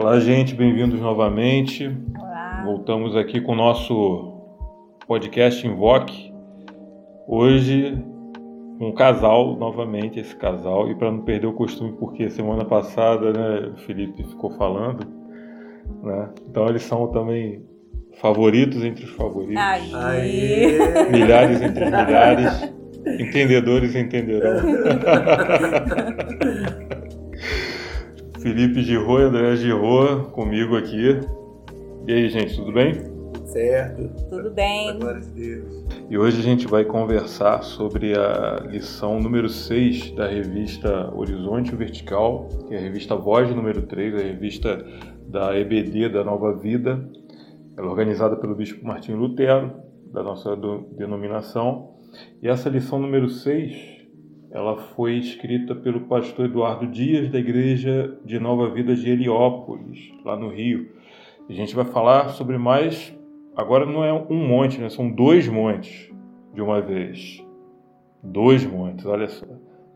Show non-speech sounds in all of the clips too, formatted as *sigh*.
Olá, gente, bem-vindos novamente. Olá. Voltamos aqui com o nosso podcast Invoque. Hoje, um casal, novamente, esse casal, e para não perder o costume, porque semana passada, né, o Felipe ficou falando, né? Então eles são também favoritos entre os favoritos. Aí. Aê! Milhares entre milhares. Entendedores entenderão. *laughs* Felipe Girô e André Girô comigo aqui. E aí, gente, tudo bem? Certo. Tudo bem? Glória a Deus. E hoje a gente vai conversar sobre a lição número 6 da revista Horizonte Vertical, que é a revista Voz número 3, a revista da EBD da Nova Vida. Ela é organizada pelo Bispo Martinho Lutero, da nossa denominação. E essa lição número 6, ela foi escrita pelo pastor Eduardo Dias, da Igreja de Nova Vida de Heliópolis, lá no Rio. A gente vai falar sobre mais Agora não é um monte, né? São dois montes de uma vez. Dois montes, olha só.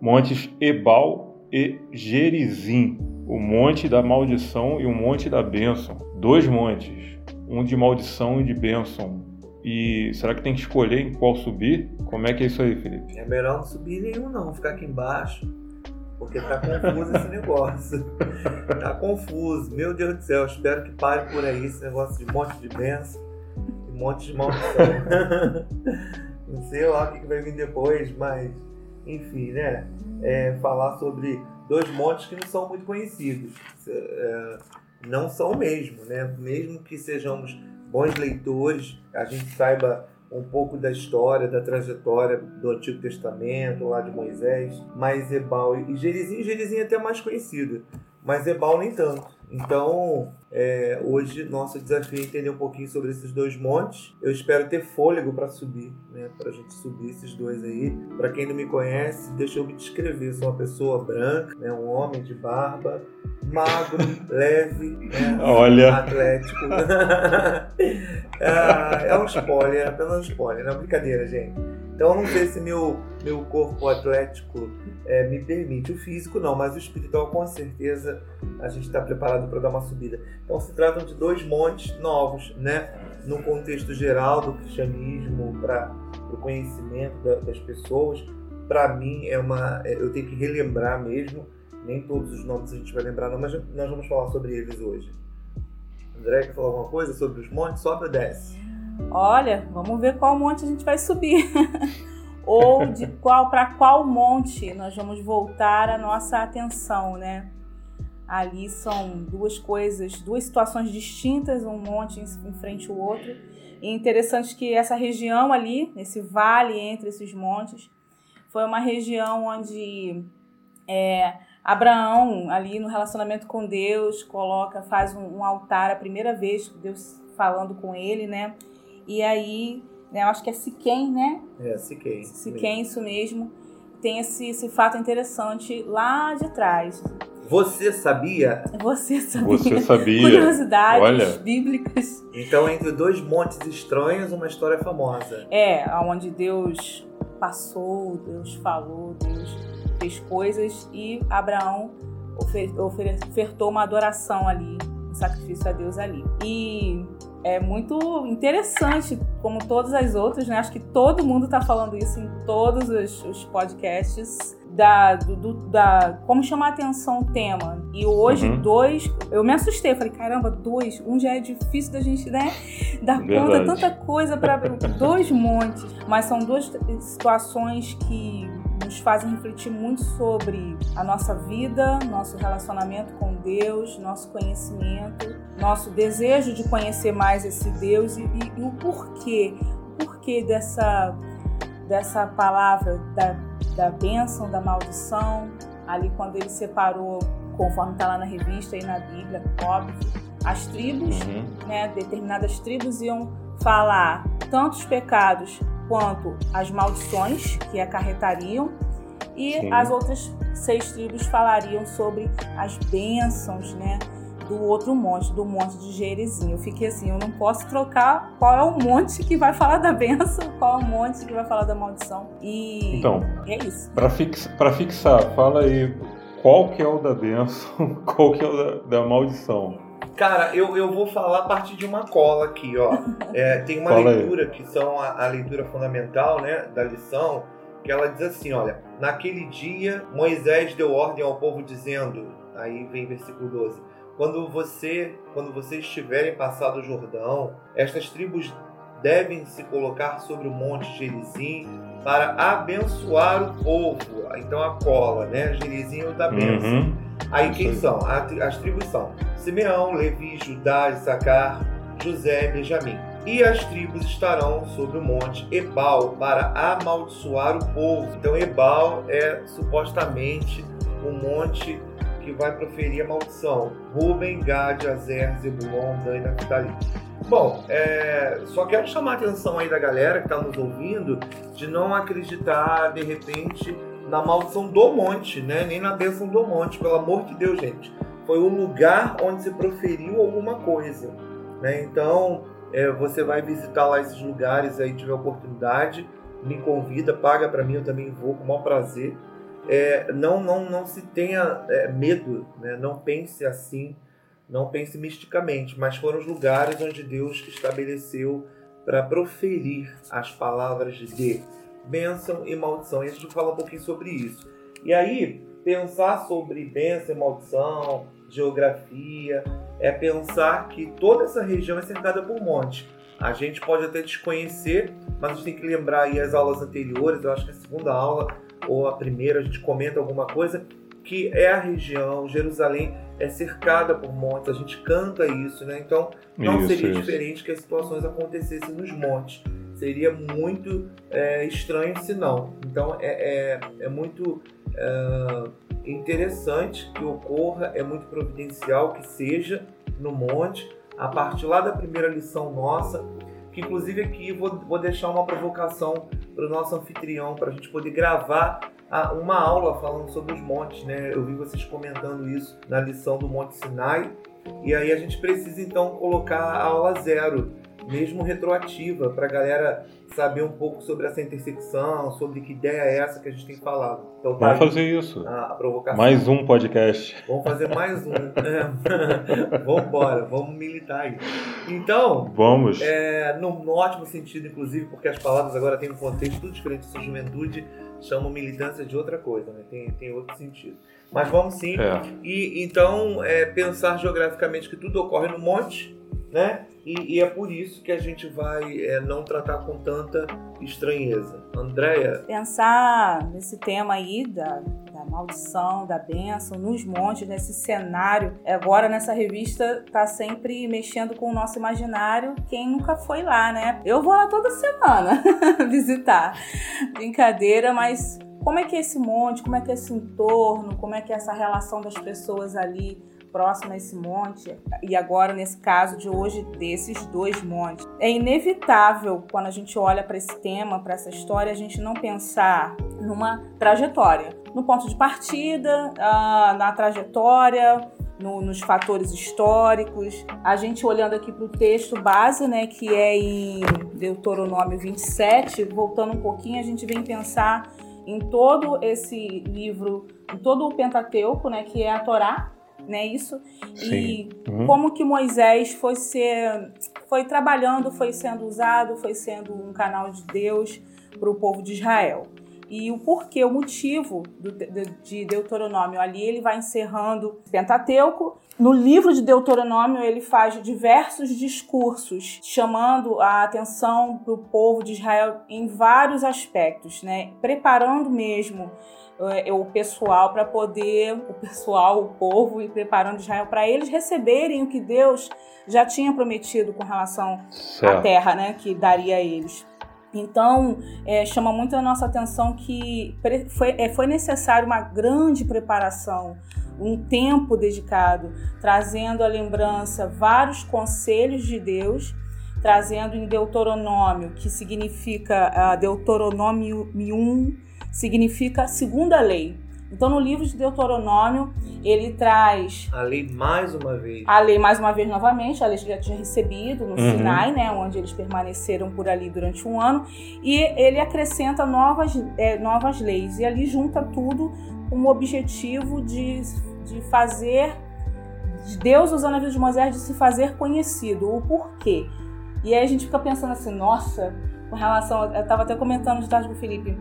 Montes Ebal e Gerizim. O monte da maldição e o monte da bênção. Dois montes. Um de maldição e de bênção. E será que tem que escolher em qual subir? Como é que é isso aí, Felipe? É melhor não subir nenhum, não. Ficar aqui embaixo. Porque tá confuso esse negócio. *laughs* Tá confuso. Meu Deus do céu. Espero que pare por aí esse negócio de monte de bênção e monte de maldição. *laughs* Não sei lá o que vai vir depois, mas enfim, né? É, falar sobre dois montes que não são muito conhecidos. É, não são mesmo, né? Mesmo que sejamos bons leitores, a gente saiba um pouco da história, da trajetória do Antigo Testamento, lá de Moisés, mas Ebal e Gerizim, Gerizim é até mais conhecido, mas Ebal nem tanto. Então, é, hoje nosso desafio é entender um pouquinho sobre esses dois montes. Eu espero ter fôlego para subir, né? Para a gente subir esses dois aí. Para quem não me conhece, deixa eu me descrever. Sou uma pessoa branca, né? Um homem de barba, magro, *laughs* leve, né? Olha. Atlético. Ah, *laughs* é um spoiler, é apenas um spoiler, não é brincadeira, gente. Então eu não sei se meu, meu corpo atlético é, me permite. O físico não, mas o espiritual com certeza a gente está preparado para dar uma subida. Então se tratam de dois montes novos, né? No contexto geral do cristianismo, para o conhecimento da- das pessoas. Para mim é uma, é- eu tenho que relembrar mesmo. Nem todos os nomes a gente vai lembrar, não, mas nós vamos falar sobre eles hoje. André, quer falar alguma coisa sobre os montes? Sobe ou desce? Olha, vamos ver qual monte a gente vai subir. *laughs* Ou de qual para qual monte nós vamos voltar a nossa atenção, né? Ali são duas coisas, duas situações distintas, um monte em frente ao outro. E interessante que essa região ali, esse vale entre esses montes, foi uma região onde é, Abraão, ali no relacionamento com Deus, coloca, faz um, um altar a primeira vez, Deus falando com ele, né? E aí, né, eu acho que é Siquém, né? É, Siquém. Siquém, isso mesmo. Tem esse, esse fato interessante lá de trás. Você sabia? Você sabia? Você *laughs* sabia? Curiosidades Olha. bíblicas. Então, entre dois montes estranhos, uma história famosa. É, onde Deus passou, Deus falou, Deus fez coisas e Abraão ofertou uma adoração ali, um sacrifício a Deus ali. E é muito interessante, como todas as outras, né? Acho que todo mundo está falando isso em todos os, os podcasts. Da, do, da, como chamar a atenção o tema. E hoje, Uhum. dois. Eu me assustei, falei, caramba, dois. Um já é difícil da gente, né? Dar conta, tanta coisa para dois montes. Mas são duas situações que nos fazem refletir muito sobre a nossa vida, nosso relacionamento com Deus, nosso conhecimento, nosso desejo de conhecer mais esse Deus e, e- e o porquê, o porquê dessa, dessa palavra da, da bênção, da maldição, ali quando ele separou, conforme está lá na revista e na Bíblia, óbvio, as tribos Uhum. né, determinadas tribos iam falar tanto os pecados quanto as maldições que acarretariam, e Sim. as outras seis tribos falariam sobre as bênçãos, né? Do outro monte, do monte de Gerizim. Eu fiquei assim, eu não posso trocar qual é o monte que vai falar da bênção, qual é o monte que vai falar da maldição. E Então, é isso. Para fix, fixar, fala aí qual que é o da bênção, *laughs* qual que é o da, da maldição. Cara, eu, eu vou falar a partir de uma cola aqui, ó. *laughs* É, tem uma Fala leitura que são a, a leitura fundamental, né, da lição, que ela diz assim, olha, naquele dia Moisés deu ordem ao povo dizendo, aí vem versículo 12, quando você, quando vocês estiverem passado o Jordão, estas tribos devem se colocar sobre o monte Gerizim para abençoar o povo. Então a cola, né? Gerizim é o da bênção. Uhum. Aí quem são? As tribos são Simeão, Levi, Judá, Issacar, José e Benjamim. E as tribos estarão sobre o monte Ebal para amaldiçoar o povo. Então Ebal é supostamente o monte que vai proferir a maldição. Ruben, Gad, Azer, Zebulon, Dan e Naphtali. Bom, é, só quero chamar a atenção aí da galera que está nos ouvindo de não acreditar de repente na maldição do monte, né? Nem na bênção do monte, pelo amor de Deus, gente. Foi o lugar onde se proferiu alguma coisa, né? Então, é, você vai visitar lá esses lugares aí, tiver oportunidade, me convida, paga para mim, eu também vou com o maior prazer. É, não, não, não se tenha é, medo, né? Não pense assim, não pense misticamente, mas foram os lugares onde Deus estabeleceu para proferir as palavras de bênção e maldição. E a gente fala um pouquinho sobre isso. E aí, pensar sobre bênção e maldição, geografia, é pensar que toda essa região é cercada por monte. A gente pode até desconhecer, mas a gente tem que lembrar aí as aulas anteriores, eu acho que a segunda aula ou a primeira a gente comenta alguma coisa, que é a região, Jerusalém é cercada por montes, a gente canta isso, né? Então não Isso, seria isso. diferente que as situações acontecessem nos montes. Seria muito é, estranho se não. Então é, é, é muito é, interessante que ocorra, é muito providencial que seja no monte, a partir lá da primeira lição nossa, que inclusive aqui vou, vou deixar uma provocação para o nosso anfitrião, para a gente poder gravar uma aula falando sobre os montes, né? Eu vi vocês comentando isso na lição do Monte Sinai, e aí a gente precisa então colocar a aula zero, mesmo retroativa, para a galera saber um pouco sobre essa intersecção, sobre que ideia é essa que a gente tem falado. Então tá Vamos aí fazer isso. a, provocação. Mais um podcast. Vamos fazer mais um. *laughs* Vamos embora, vamos militar aí. Então, Vamos. é, no, no ótimo sentido, inclusive, porque as palavras agora têm um contexto tudo diferente. Sua juventude chama militância de outra coisa, né? Tem, tem outro sentido. Mas vamos sim. É. E então, é, pensar geograficamente que tudo ocorre no monte, né? E, e é por isso que a gente vai é, não tratar com tanta estranheza. Andréia, Pensar nesse tema aí da, da maldição, da bênção, nos montes, nesse cenário. Agora, nessa revista, tá sempre mexendo com o nosso imaginário. Quem nunca foi lá, né? Eu vou lá toda semana *laughs* visitar. Brincadeira, mas como é que é esse monte? Como é que é esse entorno? Como é que é essa relação das pessoas ali? Próximo a esse monte, e agora nesse caso de hoje, desses dois montes. É inevitável, quando a gente olha para esse tema, para essa história, a gente não pensar numa trajetória, no ponto de partida, ah, na trajetória, no, nos fatores históricos. A gente olhando aqui para o texto base, né, que é em Deuteronômio 27, voltando um pouquinho, a gente vem pensar em todo esse livro, em todo o Pentateuco, né, que é a Torá, né, isso? Sim. E Uhum. como que Moisés foi ser, foi trabalhando, foi sendo usado, foi sendo um canal de Deus para o povo de Israel. E o porquê, o motivo do, de, de Deuteronômio ali, ele vai encerrando o Pentateuco. No livro de Deuteronômio, ele faz diversos discursos, chamando a atenção para o povo de Israel em vários aspectos, né? Preparando mesmo é, o pessoal para poder, o pessoal, o povo, e preparando Israel para eles receberem o que Deus já tinha prometido com relação à Certo. terra, né, que daria a eles. Então, é, chama muito a nossa atenção que foi, é, foi necessário uma grande preparação, um tempo dedicado, trazendo à lembrança vários conselhos de Deus, trazendo em Deuteronômio, que significa ah, Deuteronômio 1, significa segunda lei. Então, no livro de Deuteronômio, ele traz a lei mais uma vez. a lei, mais uma vez, novamente, a lei que já tinha recebido no Uhum. Sinai, né, onde eles permaneceram por ali durante um ano, e ele acrescenta novas, é, novas leis, e ali junta tudo com o objetivo de, de fazer Deus usando a vida de Moisés de se fazer conhecido, o porquê. E aí a gente fica pensando assim, nossa, com relação. Eu estava até comentando de tarde com o Felipe,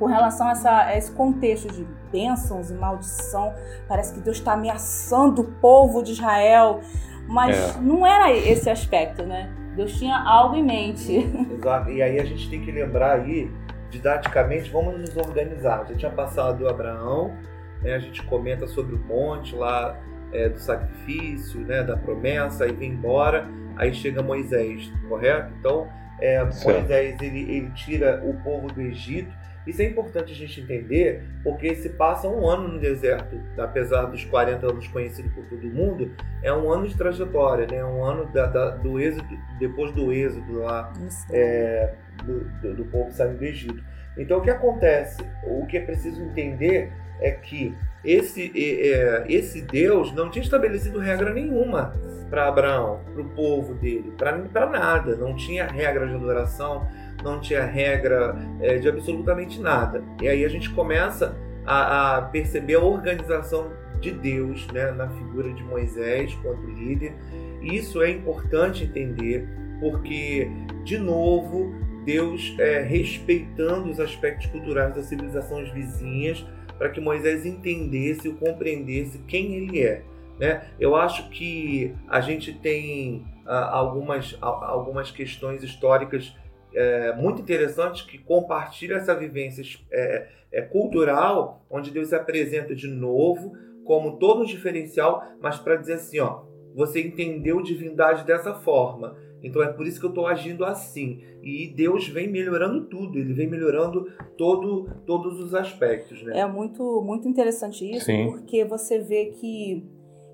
com relação a, essa, a esse contexto de bênçãos e maldição, parece que Deus está ameaçando o povo de Israel, mas é. não era esse aspecto, né? Deus tinha algo em mente. *laughs* Exato. E aí a gente tem que lembrar aí, didaticamente, vamos nos organizar. Já tinha passado Abraão, né? a gente comenta sobre o monte lá é, do sacrifício, né? da promessa, aí vem embora, aí chega Moisés, correto? Então, é, Moisés ele, ele tira o povo do Egito isso é importante a gente entender, porque se passa um ano no deserto, apesar dos 40 anos conhecidos por todo mundo, é um ano de trajetória, né? um ano da, da, do êxodo, depois do êxodo lá, é, do, do, do povo saindo do Egito. Então o que acontece? O que é preciso entender é que esse, é, esse Deus não tinha estabelecido regra nenhuma para Abraão, para o povo dele, para nada. Não tinha regra de adoração, não tinha regra é, de absolutamente nada. E aí a gente começa a, a, perceber a organização de Deus né, na figura de Moisés quanto líder. Isso é importante entender, porque, de novo, Deus é, respeitando os aspectos culturais das civilizações vizinhas para que Moisés entendesse e compreendesse quem ele é. Né? Eu acho que a gente tem ah, algumas, algumas questões históricas é, muito interessantes que compartilham essa vivência é, é, cultural, onde Deus se apresenta de novo como todo um diferencial, mas para dizer assim, ó, você entendeu divindade dessa forma. Então é por isso que eu estou agindo assim. E Deus vem melhorando tudo, ele vem melhorando todo, todos os aspectos. Né? É muito, muito interessante isso, Sim. porque você vê que,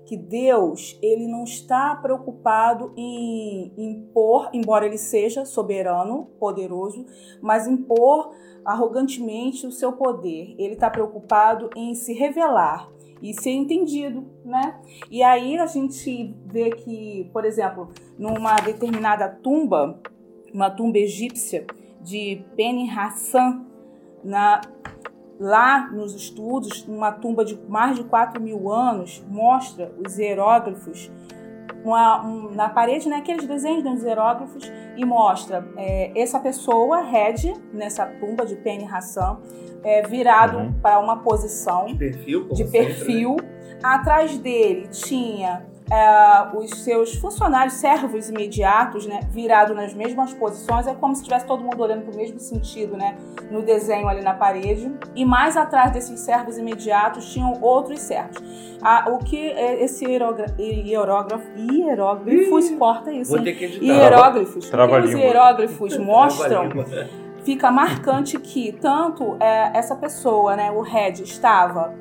que Deus ele não está preocupado em impor, embora ele seja soberano, poderoso, mas impor arrogantemente o seu poder. Ele está preocupado em se revelar e ser entendido, né? E aí a gente vê que, por exemplo, numa determinada tumba, uma tumba egípcia de Beni Hassan, na, lá nos estudos, numa tumba de mais de 4 mil anos, mostra os hieróglifos uma, um, na parede, né, aqueles desenhos dos hieróglifos, e mostra é, essa pessoa, Red, nessa tumba de Penny Hassan, é, virado uhum. para uma posição de perfil. De perfil. Sempre, né? Atrás dele tinha é, os seus funcionários, servos imediatos, né, virado nas mesmas posições, é como se estivesse todo mundo olhando para o mesmo sentido, né, no desenho ali na parede. E mais atrás desses servos imediatos tinham outros servos. Ah, o que é esse hierógrafo, hieróglifos, corta isso, Vou ter que editar. hieróglifos, os hieróglifos mostram fica marcante que tanto é, essa pessoa, né, o Red, estava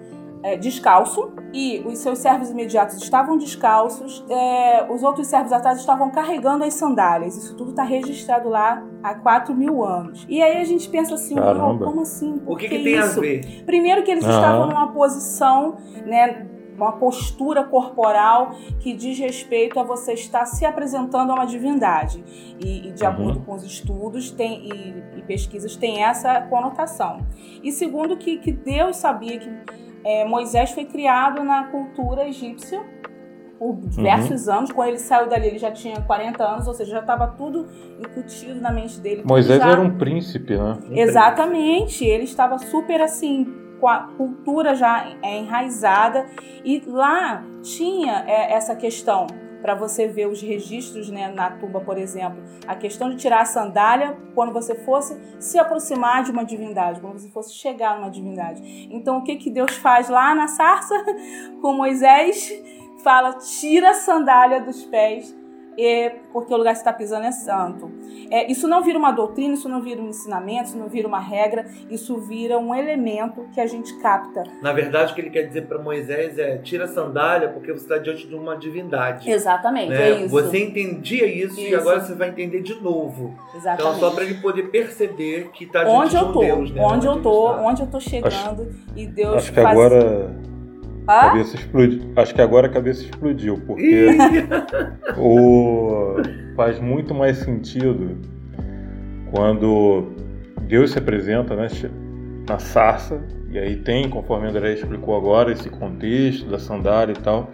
é, descalço e os seus servos imediatos estavam descalços, é, os outros servos atrás estavam carregando as sandálias. Isso tudo está registrado lá há 4 mil anos. E aí a gente pensa assim, como assim? Por o que, que, que tem isso? a ver? Primeiro que eles uhum. estavam numa posição, né, uma postura corporal que diz respeito a você estar se apresentando a uma divindade. E, e de uhum. acordo com os estudos tem, e, e, pesquisas, tem essa conotação. E segundo, que, que Deus sabia que é, Moisés foi criado na cultura egípcia por diversos uhum. anos. Quando ele saiu dali, ele já tinha 40 anos, ou seja, já estava tudo incutido na mente dele. Moisés já... era um príncipe, né? Exatamente. Ele estava super assim, com a cultura já enraizada. E lá tinha é, essa questão para você ver os registros né, na tumba, por exemplo. A questão de tirar a sandália quando você fosse se aproximar de uma divindade, quando você fosse chegar numa divindade. Então, o que, que Deus faz lá na sarça *laughs* com Moisés? Fala, tira a sandália dos pés é porque o lugar que você está pisando é santo. É, isso não vira uma doutrina, isso não vira um ensinamento, isso não vira uma regra, isso vira um elemento que a gente capta. Na verdade, o que ele quer dizer para Moisés é: tira a sandália porque você está diante de uma divindade. Exatamente, né? é isso. Você entendia isso, isso, e agora você vai entender de novo. Exatamente. Então, só para ele poder perceber que está diante onde de um eu tô, Deus. Né? Onde, onde eu tô, onde eu tô chegando acho, e Deus Acho que faz... agora cabeça explodiu. Acho que agora a cabeça explodiu, porque o... faz muito mais sentido quando Deus se apresenta né, na sarça, e aí tem, conforme André explicou agora, esse contexto da sandália e tal.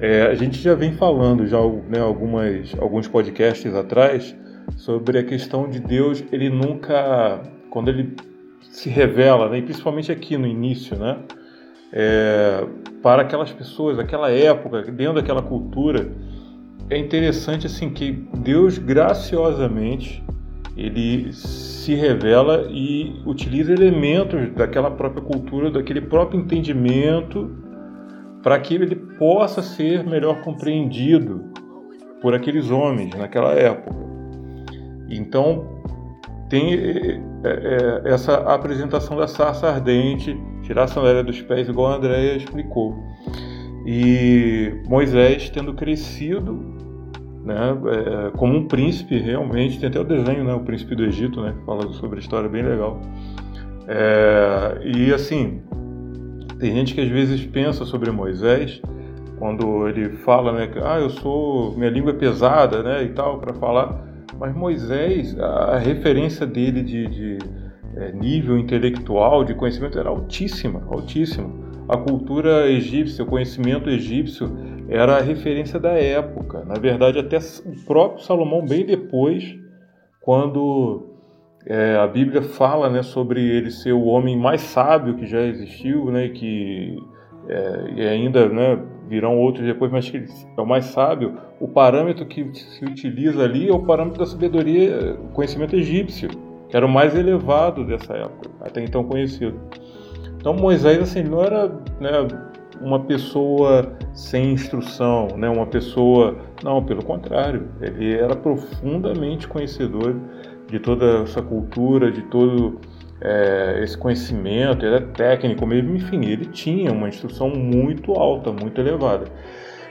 É, a gente já vem falando já né, algumas, alguns podcasts atrás sobre a questão de Deus, ele nunca, quando ele se revela, né, e principalmente aqui no início, né, é, para aquelas pessoas, aquela época, dentro daquela cultura, é interessante assim que Deus graciosamente ele se revela e utiliza elementos daquela própria cultura, daquele próprio entendimento, para que ele possa ser melhor compreendido por aqueles homens naquela época. Então tem é, é, essa apresentação da sarça ardente, tirar a sandália dos pés, igual a Andréia explicou. E Moisés tendo crescido né, é, como um príncipe realmente, tem até o desenho, né, o príncipe do Egito, né, que fala sobre a história bem legal. É, e assim, tem gente que às vezes pensa sobre Moisés quando ele fala, né, que ah, eu sou, minha língua é pesada, né, e tal, para falar. Mas Moisés, a referência dele de, de nível intelectual, de conhecimento era altíssima, altíssima. A cultura egípcia, o conhecimento egípcio era a referência da época. Na verdade, até o próprio Salomão, bem depois, quando é, a Bíblia fala né, sobre ele ser o homem mais sábio que já existiu, né, que é, e ainda né, virão outros depois, mas que é o mais sábio, o parâmetro que se utiliza ali é o parâmetro da sabedoria, conhecimento egípcio, que era o mais elevado dessa época, até então conhecido. Então Moisés assim não era né, uma pessoa sem instrução, né? uma pessoa. Não, pelo contrário, ele era profundamente conhecedor de toda essa cultura, de todo é, esse conhecimento, ele é técnico mesmo, enfim, ele tinha uma instrução muito alta, muito elevada.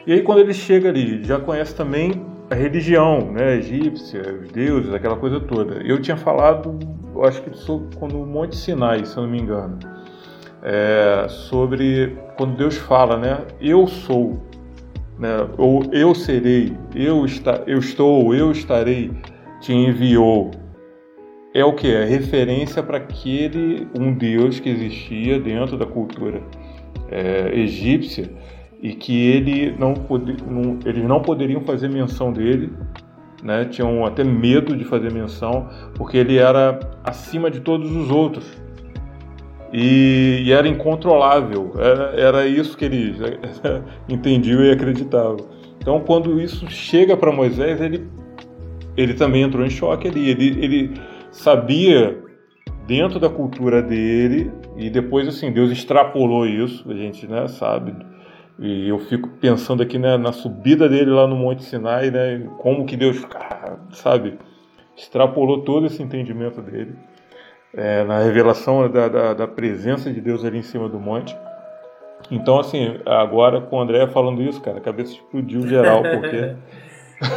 E aí quando ele chega ali, já conhece também a religião, né, egípcia, os deuses, aquela coisa toda. Eu tinha falado, acho que quando o Monte Sinai, se eu não me engano, é, sobre quando Deus fala, né? Eu sou, né? Ou eu serei, eu, está, eu estou, eu estarei, te enviou. É o que? É referência para aquele um Deus que existia dentro da cultura é, egípcia e que ele não, não, eles não poderiam fazer menção dele, né? tinham até medo de fazer menção, porque ele era acima de todos os outros e, e era incontrolável. Era, era isso que ele *laughs* entendiam e acreditavam. Então, quando isso chega para Moisés, ele, ele também entrou em choque ali. Ele, ele sabia dentro da cultura dele e depois assim Deus extrapolou isso, a gente né, sabe. E eu fico pensando aqui né, na subida dele lá no Monte Sinai, né, como que Deus, sabe, extrapolou todo esse entendimento dele é, na revelação da, da, da, presença de Deus ali em cima do monte. Então, assim, agora com o André falando isso, cara, a cabeça explodiu geral, porque. *laughs*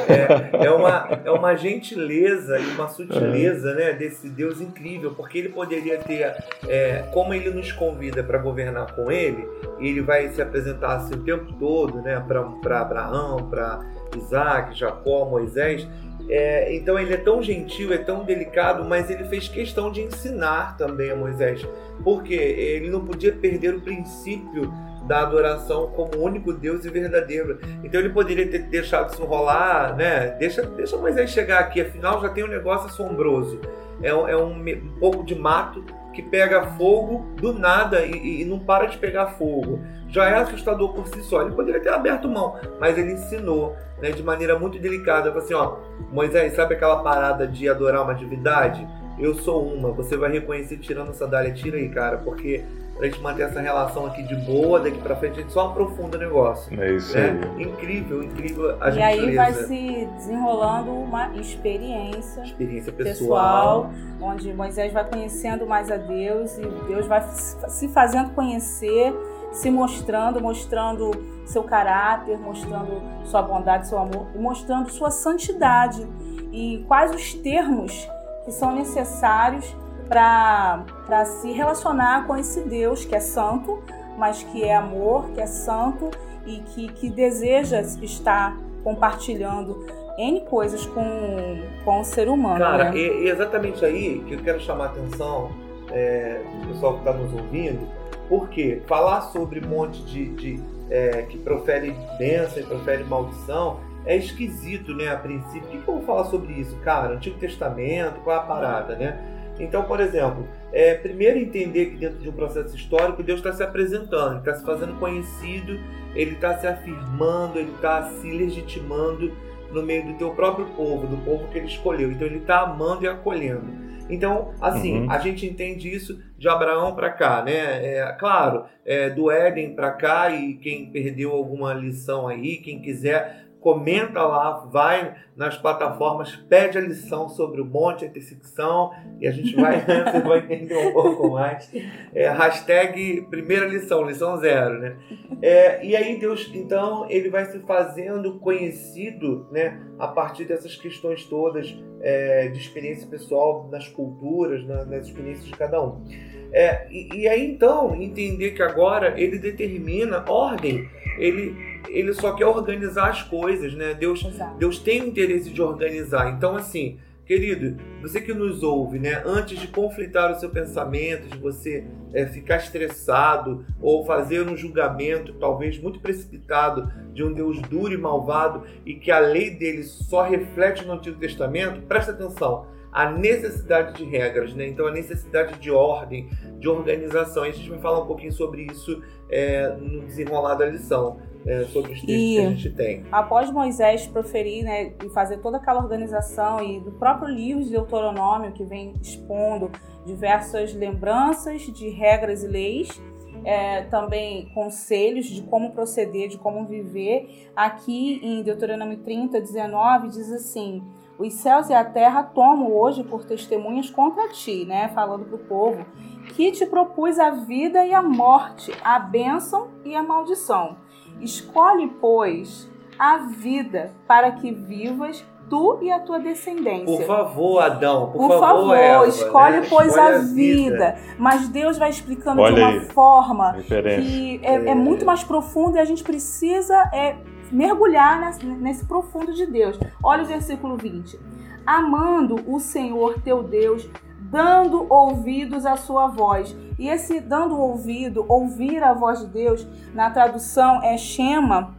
é, é, uma, é uma gentileza e uma sutileza né, desse Deus incrível, porque ele poderia ter, é, como ele nos convida para governar com ele, ele vai se apresentar assim o tempo todo né, para Abraão, para Isaac, Jacó, Moisés, é, então ele é tão gentil, é tão delicado, mas ele fez questão de ensinar também a Moisés, porque ele não podia perder o princípio da adoração como único Deus e verdadeiro. Então ele poderia ter deixado isso rolar, né? Deixa, deixa Moisés chegar aqui, afinal já tem um negócio assombroso. É, é um, um pouco de mato que pega fogo do nada e, e, não para de pegar fogo. Já é assustador por si só. Ele poderia ter aberto mão, mas ele ensinou né, de maneira muito delicada. Falou assim: ó, Moisés, sabe aquela parada de adorar uma divindade? Eu sou uma. Você vai reconhecer tirando a sandália. Tira aí, cara, porque pra gente manter essa relação aqui de boa, daqui pra frente a gente só aprofunda o negócio. É isso né? aí. Incrível, incrível a E aí vai se desenrolando uma experiência, experiência pessoal, pessoal, onde Moisés vai conhecendo mais a Deus e Deus vai se fazendo conhecer, se mostrando, mostrando seu caráter, mostrando sua bondade, seu amor, mostrando sua santidade e quais os termos que são necessários para se relacionar com esse Deus que é santo, mas que é amor, que é santo e que, que deseja estar compartilhando N coisas com, com o ser humano. Cara, né? é exatamente aí que eu quero chamar a atenção é, do pessoal que está nos ouvindo, Por quê? Falar sobre um monte de, de é, que profere bênção e profere maldição é esquisito, né, a princípio. O que, que eu vou falar sobre isso, cara? Antigo Testamento, qual é a parada, né? Então, por exemplo, é, primeiro entender que dentro de um processo histórico Deus está se apresentando, está se fazendo conhecido, ele está se afirmando, ele está se legitimando no meio do teu próprio povo, do povo que ele escolheu. Então ele está amando e acolhendo. Então, assim, uhum. a gente entende isso de Abraão para cá, né? É, claro, é, do Éden para cá e quem perdeu alguma lição aí, quem quiser comenta lá, vai nas plataformas, pede a lição sobre o monte, a intersecção, e a gente vai, *laughs* você vai entender um pouco mais. É, hashtag primeira lição, lição zero, né? É, e aí Deus, então, ele vai se fazendo conhecido, né, a partir dessas questões todas é, de experiência pessoal nas culturas, na, nas experiências de cada um. É, e, e aí, então, entender que agora ele determina ordem, ele ele só quer organizar as coisas, né? Deus, Deus tem o interesse de organizar. Então, assim, querido, você que nos ouve, né? Antes de conflitar o seu pensamento, de você é, ficar estressado ou fazer um julgamento, talvez muito precipitado, de um Deus duro e malvado e que a lei dele só reflete no Antigo Testamento, presta atenção a necessidade de regras, né? Então a necessidade de ordem, de organização. E a gente vai falar um pouquinho sobre isso é, no desenrolar da lição é, sobre os textos e que a gente tem. Após Moisés proferir né, e fazer toda aquela organização, e do próprio livro de Deuteronômio, que vem expondo diversas lembranças de regras e leis, é, também conselhos de como proceder, de como viver. Aqui em Deuteronômio 30, 19, diz assim: Os céus e a terra tomam hoje por testemunhas contra ti, né? Falando para o povo, que te propus a vida e a morte, a bênção e a maldição. Escolhe, pois, a vida para que vivas tu e a tua descendência. Por favor, Adão, por, por favor, favor Eva, escolhe, né? pois, escolhe a, vida. vida. Mas Deus vai explicando Olha de uma aí, forma referência. que é, é. é, muito mais profunda e a gente precisa é, mergulhar nesse, nesse profundo de Deus. Olha o versículo 20. Amando o Senhor teu Deus dando ouvidos à sua voz. E esse dando ouvido, ouvir a voz de Deus, na tradução é Shema,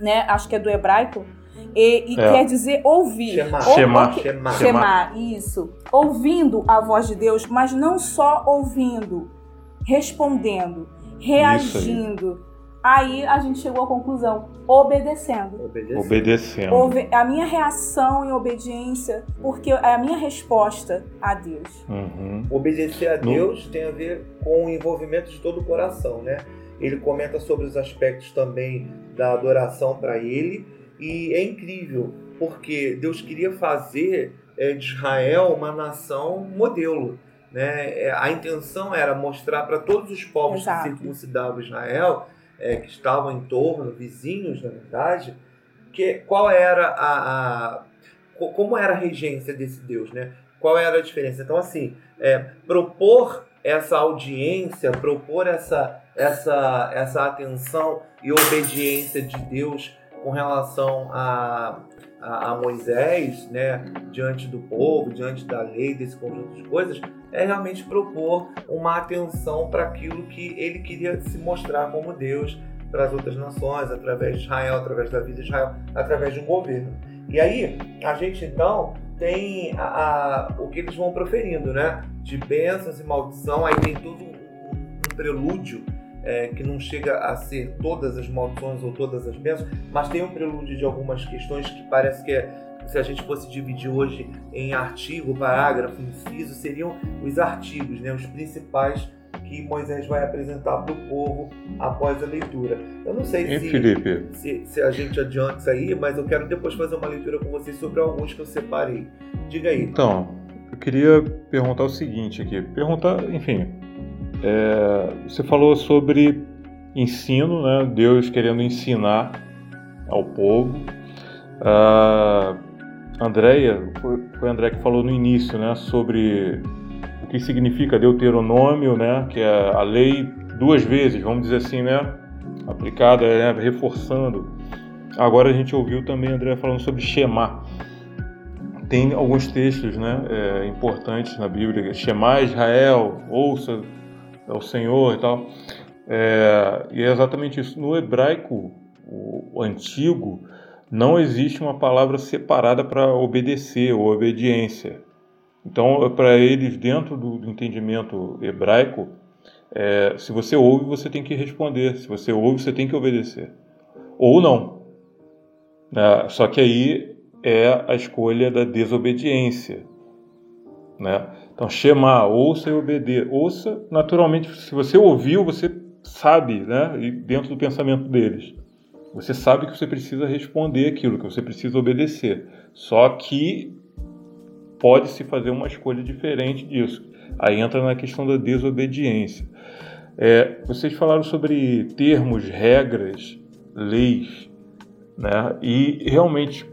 né? Acho que é do hebraico. E, e é. quer dizer ouvir. Shema. Ou, Shema. Shema. Shema, isso. Ouvindo a voz de Deus, mas não só ouvindo, respondendo, reagindo Aí a gente chegou à conclusão, obedecendo. Obedecendo. obedecendo. A minha reação em obediência, porque é a minha resposta a Deus. Uhum. Obedecer a Deus no... tem a ver com o envolvimento de todo o coração, né? Ele comenta sobre os aspectos também da adoração para Ele e é incrível porque Deus queria fazer é, de Israel uma nação modelo. Né? É, a intenção era mostrar para todos os povos Exato. que circuncidavam Israel é, que estavam em torno, vizinhos, na verdade, que qual era a, a como era a regência desse Deus, né? Qual era a diferença? Então, assim, é, propor essa audiência, propor essa, essa, essa atenção e obediência de Deus com relação a, a, a, Moisés, né, diante do povo, diante da lei, desse conjunto de coisas, é realmente propor uma atenção para aquilo que ele queria se mostrar como Deus para as outras nações, através de Israel, através da vida de Israel, através de um governo. E aí, a gente então tem a, a, o que eles vão proferindo, né? De bênçãos e maldição, aí tem todo um, um prelúdio é, que não chega a ser todas as maldições ou todas as bênçãos, mas tem um prelúdio de algumas questões que parece que é, se a gente fosse dividir hoje em artigo, parágrafo, inciso, seriam os artigos, né, os principais que Moisés vai apresentar para o povo após a leitura. Eu não sei e se? Se, se, a gente adianta isso aí, mas eu quero depois fazer uma leitura com vocês sobre alguns que eu separei. Diga aí. Então, eu queria perguntar o seguinte aqui. Perguntar, enfim, é, você falou sobre ensino, né? Deus querendo ensinar ao povo. Uh, Andréia, foi, André que falou no início, né? Sobre o que significa Deuteronômio, né? Que é a lei duas vezes, vamos dizer assim, né? Aplicada, né? reforçando. Agora a gente ouviu também André falando sobre Shema. Tem alguns textos, né? É, importantes na Bíblia. Shema Israel, ouça ao Senhor e tal. É, e é exatamente isso. No hebraico o antigo, não existe uma palavra separada para obedecer ou obediência. Então, para eles, dentro do, entendimento hebraico, é, se você ouve, você tem que responder. Se você ouve, você tem que obedecer. Ou não. É, só que aí é a escolha da desobediência. Né? Então, Shema, ouça e obedeça. Ouça, naturalmente, se você ouviu, você sabe, né? E dentro do pensamento deles. Você sabe que você precisa responder aquilo, que você precisa obedecer. Só que pode-se fazer uma escolha diferente disso. Aí entra na questão da desobediência. É, vocês falaram sobre termos, regras, leis, né? E realmente,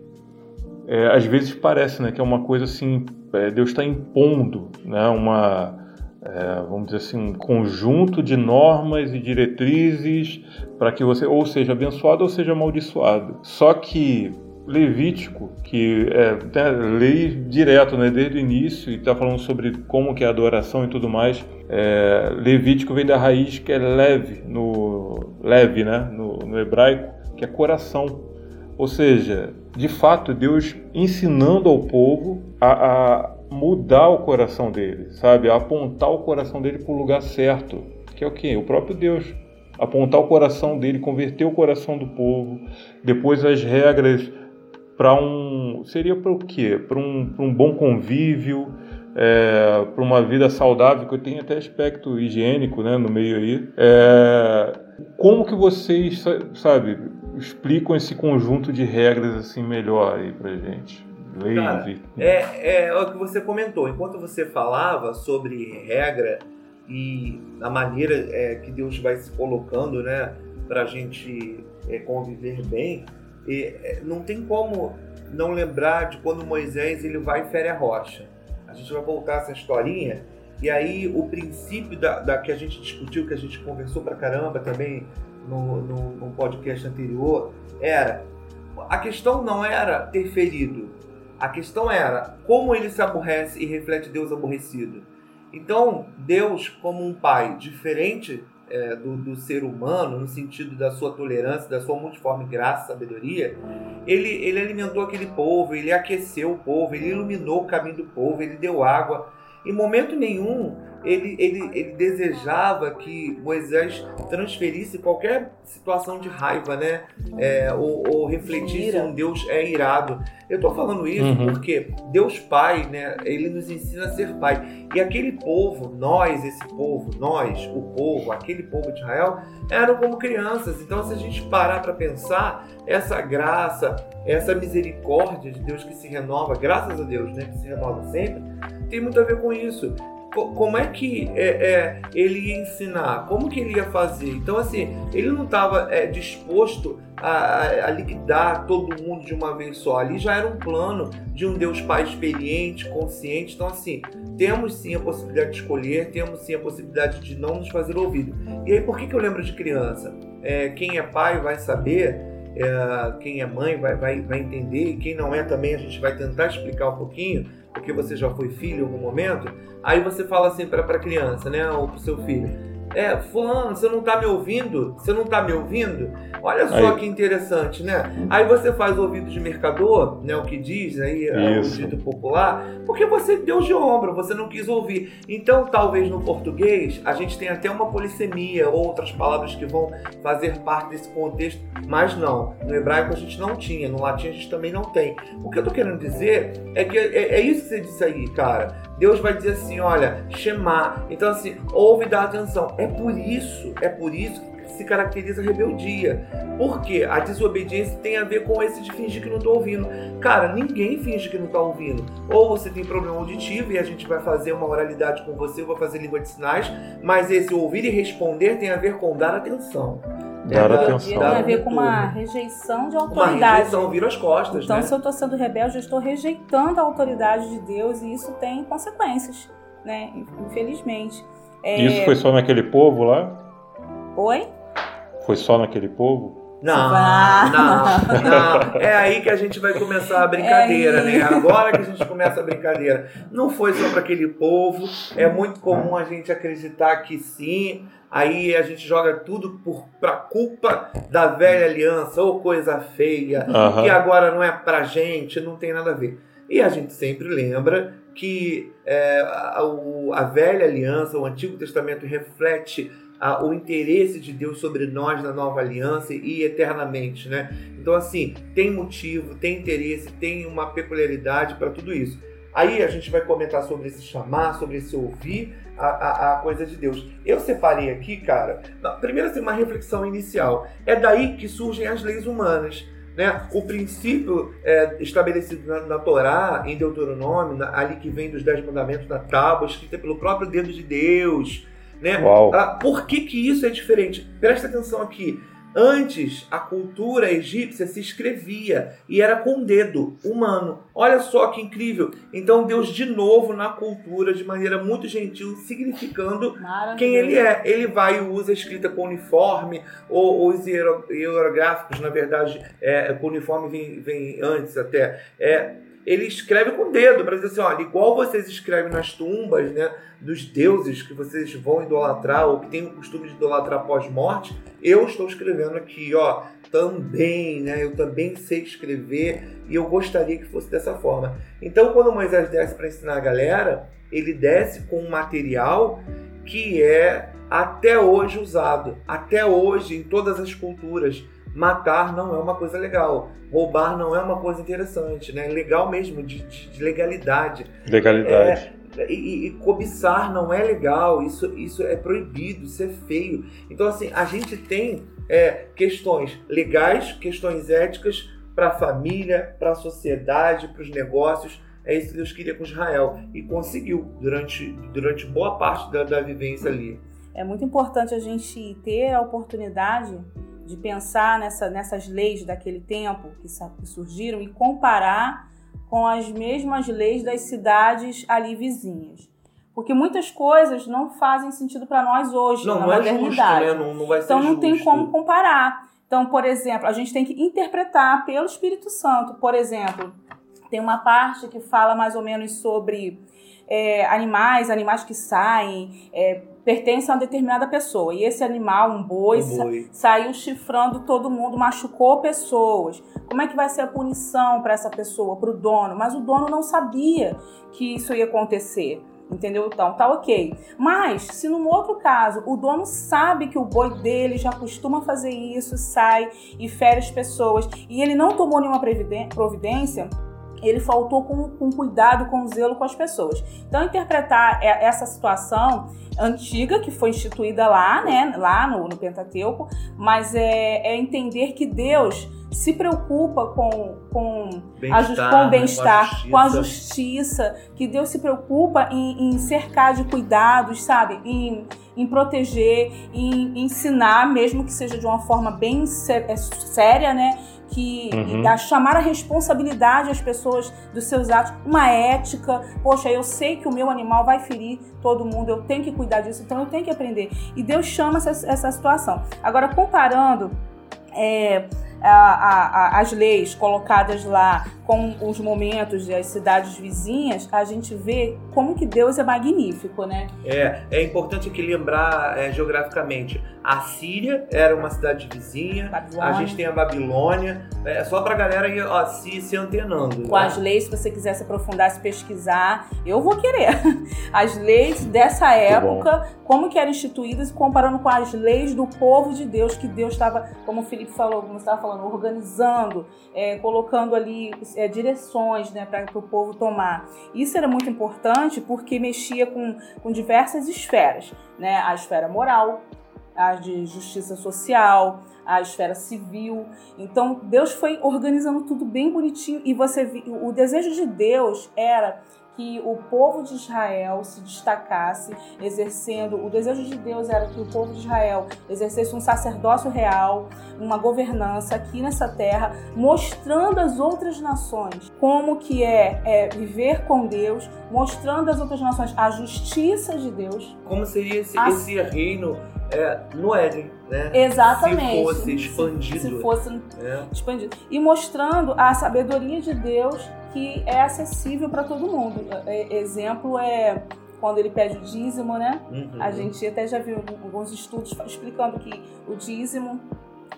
é, às vezes parece, né, que é uma coisa assim, é, Deus está impondo, né, uma é, vamos dizer assim, um conjunto de normas e diretrizes para que você ou seja abençoado ou seja amaldiçoado. Só que Levítico, que é lei direto, né, desde o início, e está falando sobre como que é a adoração e tudo mais. É, Levítico vem da raiz que é leve, no leve, né, no, no hebraico, que é coração. Ou seja, de fato, Deus ensinando ao povo a, a mudar o coração dele, sabe? Apontar o coração dele para o lugar certo, que é o quê? O próprio Deus. Apontar o coração dele, converter o coração do povo, depois as regras para um. Seria para o quê? Para um, um bom convívio, é, para uma vida saudável, que tem até aspecto higiênico né, no meio aí. É, como que vocês, sabe, explicam esse conjunto de regras assim melhor aí para gente? Cara, é, é o que você comentou. Enquanto você falava sobre regra e a maneira é, que Deus vai se colocando, né, para a gente é, conviver bem, e, é, não tem como não lembrar de quando Moisés ele vai e fere a rocha. A gente vai voltar essa historinha e aí o princípio da, da que a gente discutiu, que a gente conversou pra caramba também no, no, no podcast anterior, era a questão não era ter ferido, a questão era como ele se aborrece e reflete Deus aborrecido. Então, Deus, como um pai diferente é, do, do, ser humano, no sentido da sua tolerância, da sua multiforme graça, sabedoria, ele, ele alimentou aquele povo, ele aqueceu o povo, ele iluminou o caminho do povo, ele deu água. Em momento nenhum ele, ele, ele desejava que Moisés transferisse qualquer situação de raiva, né? É, ou, ou refletisse um Deus é irado. Eu estou falando isso uhum. porque Deus Pai, né? Ele nos ensina a ser Pai. E aquele povo, nós, esse povo, nós, o povo, aquele povo de Israel, eram como crianças. Então, se a gente parar para pensar, essa graça, essa misericórdia de Deus que se renova, graças a Deus, né? Que se renova sempre, tem muito a ver com isso como é que é, é, ele ia ensinar? Como que ele ia fazer? Então, assim, ele não estava é, disposto a, a, liquidar todo mundo de uma vez só. Ali já era um plano de um Deus Pai experiente, consciente. Então, assim, temos sim a possibilidade de escolher, temos sim a possibilidade de não nos fazer ouvido. E aí, por que, que eu lembro de criança? É, quem é pai vai saber é, quem é mãe vai, vai, vai entender, e quem não é também a gente vai tentar explicar um pouquinho, porque você já foi filho em algum momento. Aí você fala assim para a criança, né, ou para o seu filho: é, fulano, você não tá me ouvindo? Você não tá me ouvindo? Olha só aí. que interessante, né? Aí você faz ouvido de mercador, né? O que diz aí, é o dito popular, porque você deu de ombro, você não quis ouvir. Então, talvez no português, a gente tenha até uma polissemia, outras palavras que vão fazer parte desse contexto, mas não. No hebraico a gente não tinha, no latim a gente também não tem. O que eu tô querendo dizer é que é, é isso que você disse aí, cara. Deus vai dizer assim, olha, chamar. Então, assim, ouve e dá atenção. É por isso, é por isso que se caracteriza a rebeldia. Porque a desobediência tem a ver com esse de fingir que não estou ouvindo. Cara, ninguém finge que não está ouvindo. Ou você tem problema auditivo e a gente vai fazer uma oralidade com você, eu vou fazer língua de sinais, mas esse ouvir e responder tem a ver com dar atenção. Dar é, atenção. Tem a ver com uma rejeição de autoridade. Uma rejeição, vira as costas. Então, né? se eu estou sendo rebelde, eu estou rejeitando a autoridade de Deus e isso tem consequências, né? Infelizmente. É... Isso foi só naquele povo lá? Oi? Foi só naquele povo? Não, não, não. *laughs* É aí que a gente vai começar a brincadeira, é né? Agora que a gente começa a brincadeira. Não foi só para aquele povo. É muito comum a gente acreditar que sim. Aí a gente joga tudo por pra culpa da velha aliança ou coisa feia, uhum. que agora não é pra gente, não tem nada a ver. E a gente sempre lembra que é, a, a velha aliança, o Antigo Testamento reflete o interesse de Deus sobre nós na nova aliança e eternamente, né? Então, assim, tem motivo, tem interesse, tem uma peculiaridade para tudo isso. Aí a gente vai comentar sobre esse chamar, sobre esse ouvir a, a, a, coisa de Deus. Eu separei aqui, cara, primeiro assim, uma reflexão inicial. É daí que surgem as leis humanas. Né? O princípio é, estabelecido na, na, Torá, em Deuteronômio, na, ali que vem dos Dez Mandamentos na tábua, escrita pelo próprio dedo de Deus. Né? Ah, por que, que isso é diferente? Presta atenção aqui. Antes, a cultura egípcia se escrevia e era com dedo humano. Olha só que incrível. Então, Deus, de novo, na cultura, de maneira muito gentil, significando quem ele é. Ele vai e usa a escrita com uniforme, ou, os hierográficos, na verdade, é, com uniforme vem, vem antes até. É, ele escreve com o dedo, para dizer assim, olha, igual vocês escrevem nas tumbas, né, dos deuses que vocês vão idolatrar ou que têm o costume de idolatrar pós-morte, eu estou escrevendo aqui, ó, também, né, eu também sei escrever e eu gostaria que fosse dessa forma. Então, quando Moisés desce para ensinar a galera, ele desce com um material que é até hoje usado, até hoje em todas as culturas matar não é uma coisa legal, roubar não é uma coisa interessante, né? Legal mesmo, de, de, de legalidade. Legalidade. É, e, e, cobiçar não é legal, isso, isso é proibido, isso é feio. Então, assim, a gente tem é, questões legais, questões éticas para a família, para a sociedade, para os negócios. É isso que Deus queria com Israel e conseguiu durante, durante boa parte da, da vivência ali. É muito importante a gente ter a oportunidade de pensar nessa, nessas leis daquele tempo que, que surgiram e comparar com as mesmas leis das cidades ali vizinhas. Porque muitas coisas não fazem sentido para nós hoje, não, na não modernidade. É justo, né? não, não vai ser então não justo. tem como comparar. Então, por exemplo, a gente tem que interpretar pelo Espírito Santo. Por exemplo, tem uma parte que fala mais ou menos sobre é, animais, animais que saem, é, pertencem a uma determinada pessoa. E esse animal, um boi, um boi. saiu chifrando todo mundo, machucou pessoas. Como é que vai ser a punição para essa pessoa, para o dono? Mas o dono não sabia que isso ia acontecer. Entendeu? Então, tá ok. Mas, se num outro caso o dono sabe que o boi dele já costuma fazer isso, sai e fere as pessoas, e ele não tomou nenhuma providência, ele faltou com, com cuidado, com zelo com as pessoas. Então, interpretar essa situação antiga que foi instituída lá, né, lá no, no Pentateuco, mas é, é entender que Deus se preocupa com, com, bem-estar, com o bem-estar, com, a justiça, que Deus se preocupa em, em cercar de cuidados, sabe? Em, em proteger, em ensinar, mesmo que seja de uma forma bem é, séria, né? Que uhum. a chamar a responsabilidade às pessoas dos seus atos, uma ética. Poxa, eu sei que o meu animal vai ferir todo mundo, eu tenho que cuidar disso, então eu tenho que aprender. E Deus chama essa, essa situação. Agora, comparando. É, a, a, as leis colocadas lá com os momentos das cidades vizinhas, a gente vê como que Deus é magnífico, né? É, é importante aqui lembrar é, geograficamente. A Síria era uma cidade vizinha, Babilônia. a gente tem a Babilônia, é só pra galera ir ó, se, se antenando. Com né? as leis, se você quiser se aprofundar, se pesquisar, eu vou querer. *laughs* As leis dessa época, como que eram instituídas, comparando com as leis do povo de Deus, que Deus estava, como o Felipe falou, como você estava falando, organizando, é, colocando ali é, direções né, para o povo tomar. Isso era muito importante porque mexia com, com diversas esferas, né? a esfera moral, a de justiça social, a esfera civil. Então Deus foi organizando tudo bem bonitinho e você o desejo de Deus era que o povo de Israel se destacasse, exercendo. O desejo de Deus era que o povo de Israel exercesse um sacerdócio real, uma governança aqui nessa terra, mostrando às outras nações como que é, é viver com Deus, mostrando às outras nações a justiça de Deus. Como seria esse, esse reino é, no Éden, né? Exatamente. Se fosse expandido. Se fosse é. expandido. E mostrando a sabedoria de Deus que é acessível para todo mundo. É, exemplo é quando ele pede o dízimo, né? Uhum. A gente até já viu alguns estudos explicando que o dízimo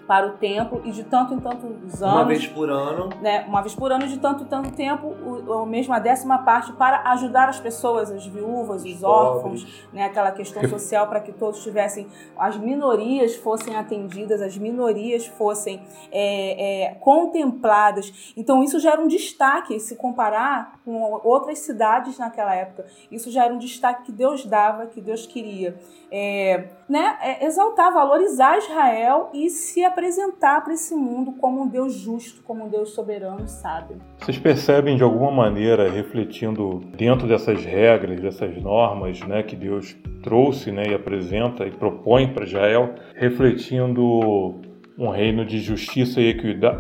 para o templo e de tanto em tantos anos. Uma vez por ano. Né, uma vez por ano, de tanto em tanto tempo, o, o mesmo a décima parte para ajudar as pessoas, as viúvas, os, os órfãos, né, aquela questão social para que todos tivessem, as minorias fossem atendidas, as minorias fossem é, é, contempladas. Então isso já era um destaque, se comparar com outras cidades naquela época, isso já era um destaque que Deus dava, que Deus queria. É, né, é, exaltar, valorizar Israel e se apresentar para esse mundo como um Deus justo, como um Deus soberano sábio. Vocês percebem de alguma maneira, refletindo dentro dessas regras, dessas normas né, que Deus trouxe né, e apresenta e propõe para Israel, refletindo um reino de justiça e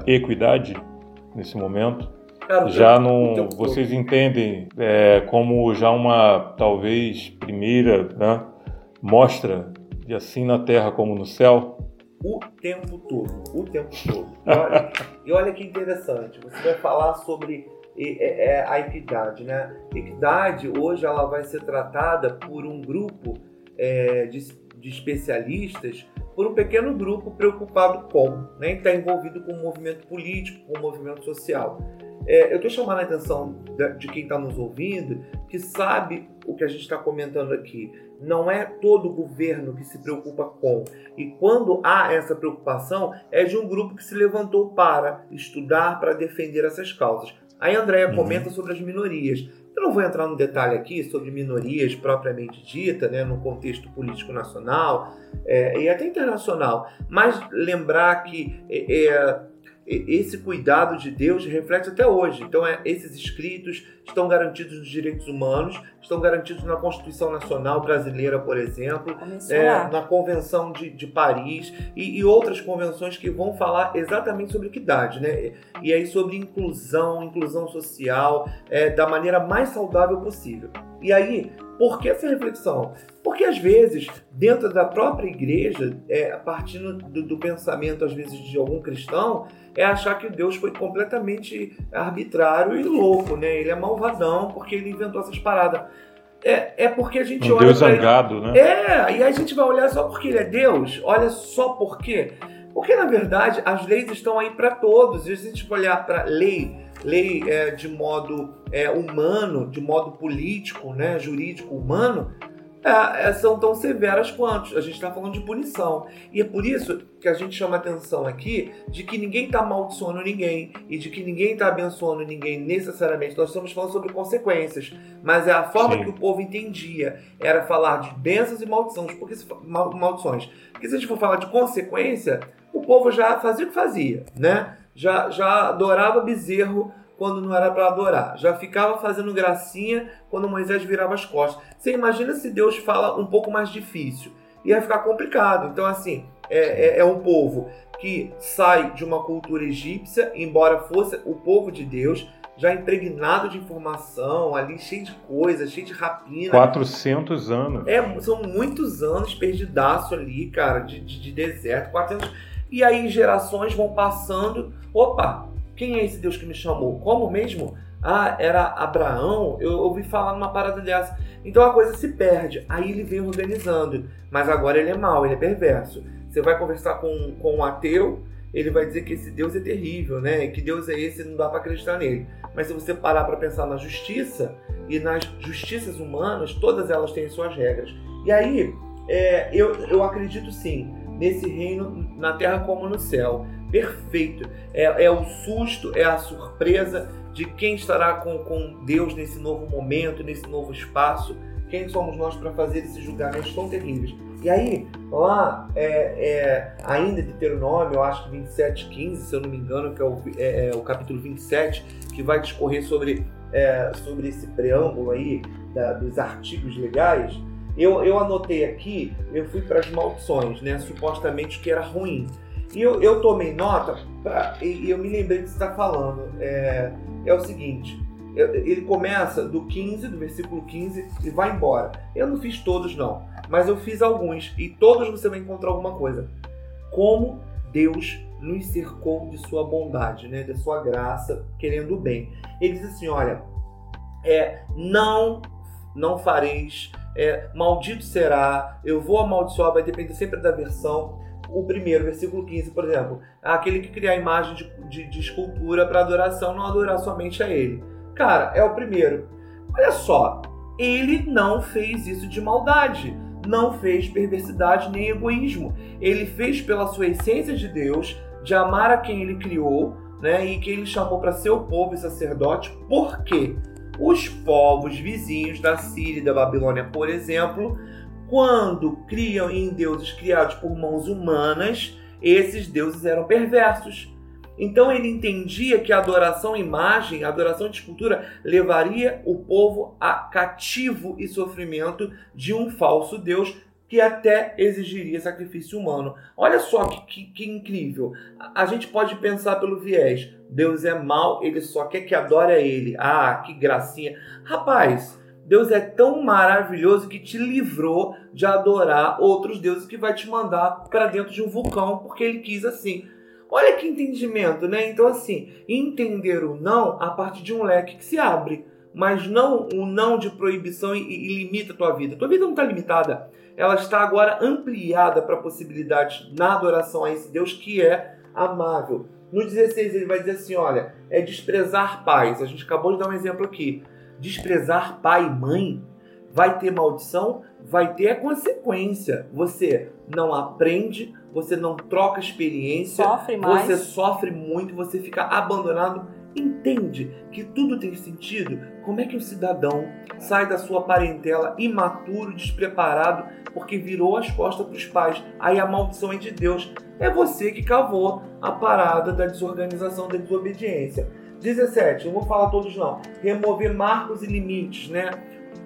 equidade nesse momento? Cara, já não, vocês entendem é, como já uma talvez primeira né, mostra de assim na terra como no céu? O tempo todo, o tempo todo. E olha, e olha que interessante, você vai falar sobre é, é, a equidade, né? Equidade hoje ela vai ser tratada por um grupo é, de, de, especialistas, por um pequeno grupo preocupado com, né? Está envolvido com o movimento político, com o movimento social. É, eu estou chamando a atenção de, quem está nos ouvindo, que sabe o que a gente está comentando aqui. Não é todo governo que se preocupa com. E quando há essa preocupação, é de um grupo que se levantou para estudar, para defender essas causas. Aí a Andrea uhum. comenta sobre as minorias. Eu não vou entrar no detalhe aqui sobre minorias propriamente dita, né, no contexto político nacional é, e até internacional, mas lembrar que é, é esse cuidado de Deus reflete até hoje. Então, é, esses escritos estão garantidos nos direitos humanos, estão garantidos na Constituição Nacional Brasileira, por exemplo, é, na Convenção de, de Paris e, e, outras convenções que vão falar exatamente sobre equidade, né? E aí sobre inclusão, inclusão social, é, da maneira mais saudável possível. E aí, por que essa reflexão? Porque às vezes, dentro da própria igreja, é, partindo do, do pensamento, às vezes, de algum cristão, é achar que Deus foi completamente arbitrário e louco, né? Ele é malvadão porque ele inventou essas paradas. É, é porque a gente um olha. Deus zangado, né? É, e a gente vai olhar só porque ele é Deus. Olha só por quê. Porque, na verdade, as leis estão aí para todos. E se a gente olhar para lei, lei é, de modo é, humano, de modo político, né, jurídico humano, é, é, são tão severas quanto. A gente está falando de punição. E é por isso que a gente chama atenção aqui de que ninguém está amaldiçoando ninguém e de que ninguém está abençoando ninguém necessariamente. Nós estamos falando sobre consequências. Mas é a forma Sim. que o povo entendia. Era falar de bênçãos e maldições. Por que maldições? Porque se a gente for falar de consequência, o povo já fazia o que fazia, né? Já, já adorava bezerro quando não era para adorar. Já ficava fazendo gracinha quando Moisés virava as costas. Você imagina se Deus fala um pouco mais difícil? Ia ficar complicado. Então, assim, é, é, é um povo que sai de uma cultura egípcia, embora fosse o povo de Deus, já impregnado de informação, ali cheio de coisas, cheio de rapina. 400 anos. É, são muitos anos perdidaço ali, cara, de, de, de deserto. 400... E aí gerações vão passando. Opa, quem é esse Deus que me chamou? Como mesmo? Ah, era Abraão? Eu ouvi falar numa parada dessa. Então a coisa se perde. Aí ele vem organizando. Mas agora ele é mau, ele é perverso. Você vai conversar com, com um ateu, ele vai dizer que esse Deus é terrível, né? Que Deus é esse, não dá para acreditar nele. Mas se você parar para pensar na justiça e nas justiças humanas, todas elas têm suas regras. E aí, é, eu, eu acredito sim nesse reino na terra como no céu perfeito. É, é, o susto, é a surpresa de quem estará com, com Deus nesse novo momento, nesse novo espaço. Quem somos nós para fazer esses julgamentos tão terríveis? E aí, lá, é, é, ainda de Deuteronômio, eu acho que 27, 15, se eu não me engano, que é o, é, é o capítulo 27, que vai discorrer sobre, é, sobre esse preâmbulo aí da, dos artigos legais. Eu, eu anotei aqui, eu fui para as maldições, né? Supostamente que era ruim. E eu, eu tomei nota pra, e eu me lembrei do que você está falando. É, é o seguinte: ele começa do 15, do versículo 15 e vai embora. Eu não fiz todos não, mas eu fiz alguns e todos você vai encontrar alguma coisa. Como Deus nos cercou de sua bondade, né, de sua graça, querendo o bem. Ele diz assim, olha, é, não não fareis, é, maldito será, eu vou amaldiçoar, vai depender sempre da versão. O primeiro, versículo 15, por exemplo, aquele que criar imagem de, de, de escultura para adoração, não adorar somente a ele. Cara, é o primeiro. Olha só, ele não fez isso de maldade, não fez perversidade nem egoísmo. Ele fez pela sua essência de Deus, de amar a quem ele criou, né, e que ele chamou para ser o povo e sacerdote. Por quê? Os povos vizinhos da Síria e da Babilônia, por exemplo, quando criam em deuses criados por mãos humanas, esses deuses eram perversos. Então ele entendia que a adoração à imagem, a adoração de escultura, levaria o povo a cativo e sofrimento de um falso Deus que até exigiria sacrifício humano. Olha só que, que, que, incrível. A gente pode pensar pelo viés: Deus é mau, ele só quer que adore a ele. Ah, que gracinha. Rapaz, Deus é tão maravilhoso que te livrou de adorar outros deuses que vai te mandar para dentro de um vulcão porque ele quis assim. Olha que entendimento, né? Então, assim, entender o não a partir de um leque que se abre, mas não o não de proibição e, e limita a tua vida. Tua vida não está limitada ela está agora ampliada para possibilidades na adoração a esse Deus que é amável. No 16 ele vai dizer assim, olha, é desprezar pais. A gente acabou de dar um exemplo aqui. Desprezar pai e mãe vai ter maldição, vai ter a consequência. Você não aprende, você não troca experiência, sofre mais. você sofre muito, você fica abandonado entende que tudo tem sentido, como é que o cidadão sai da sua parentela imaturo, despreparado, porque virou as costas para os pais? Aí a maldição é de Deus. É você que cavou a parada da desorganização, da desobediência. 17, não vou falar todos não. Remover marcos e limites, né?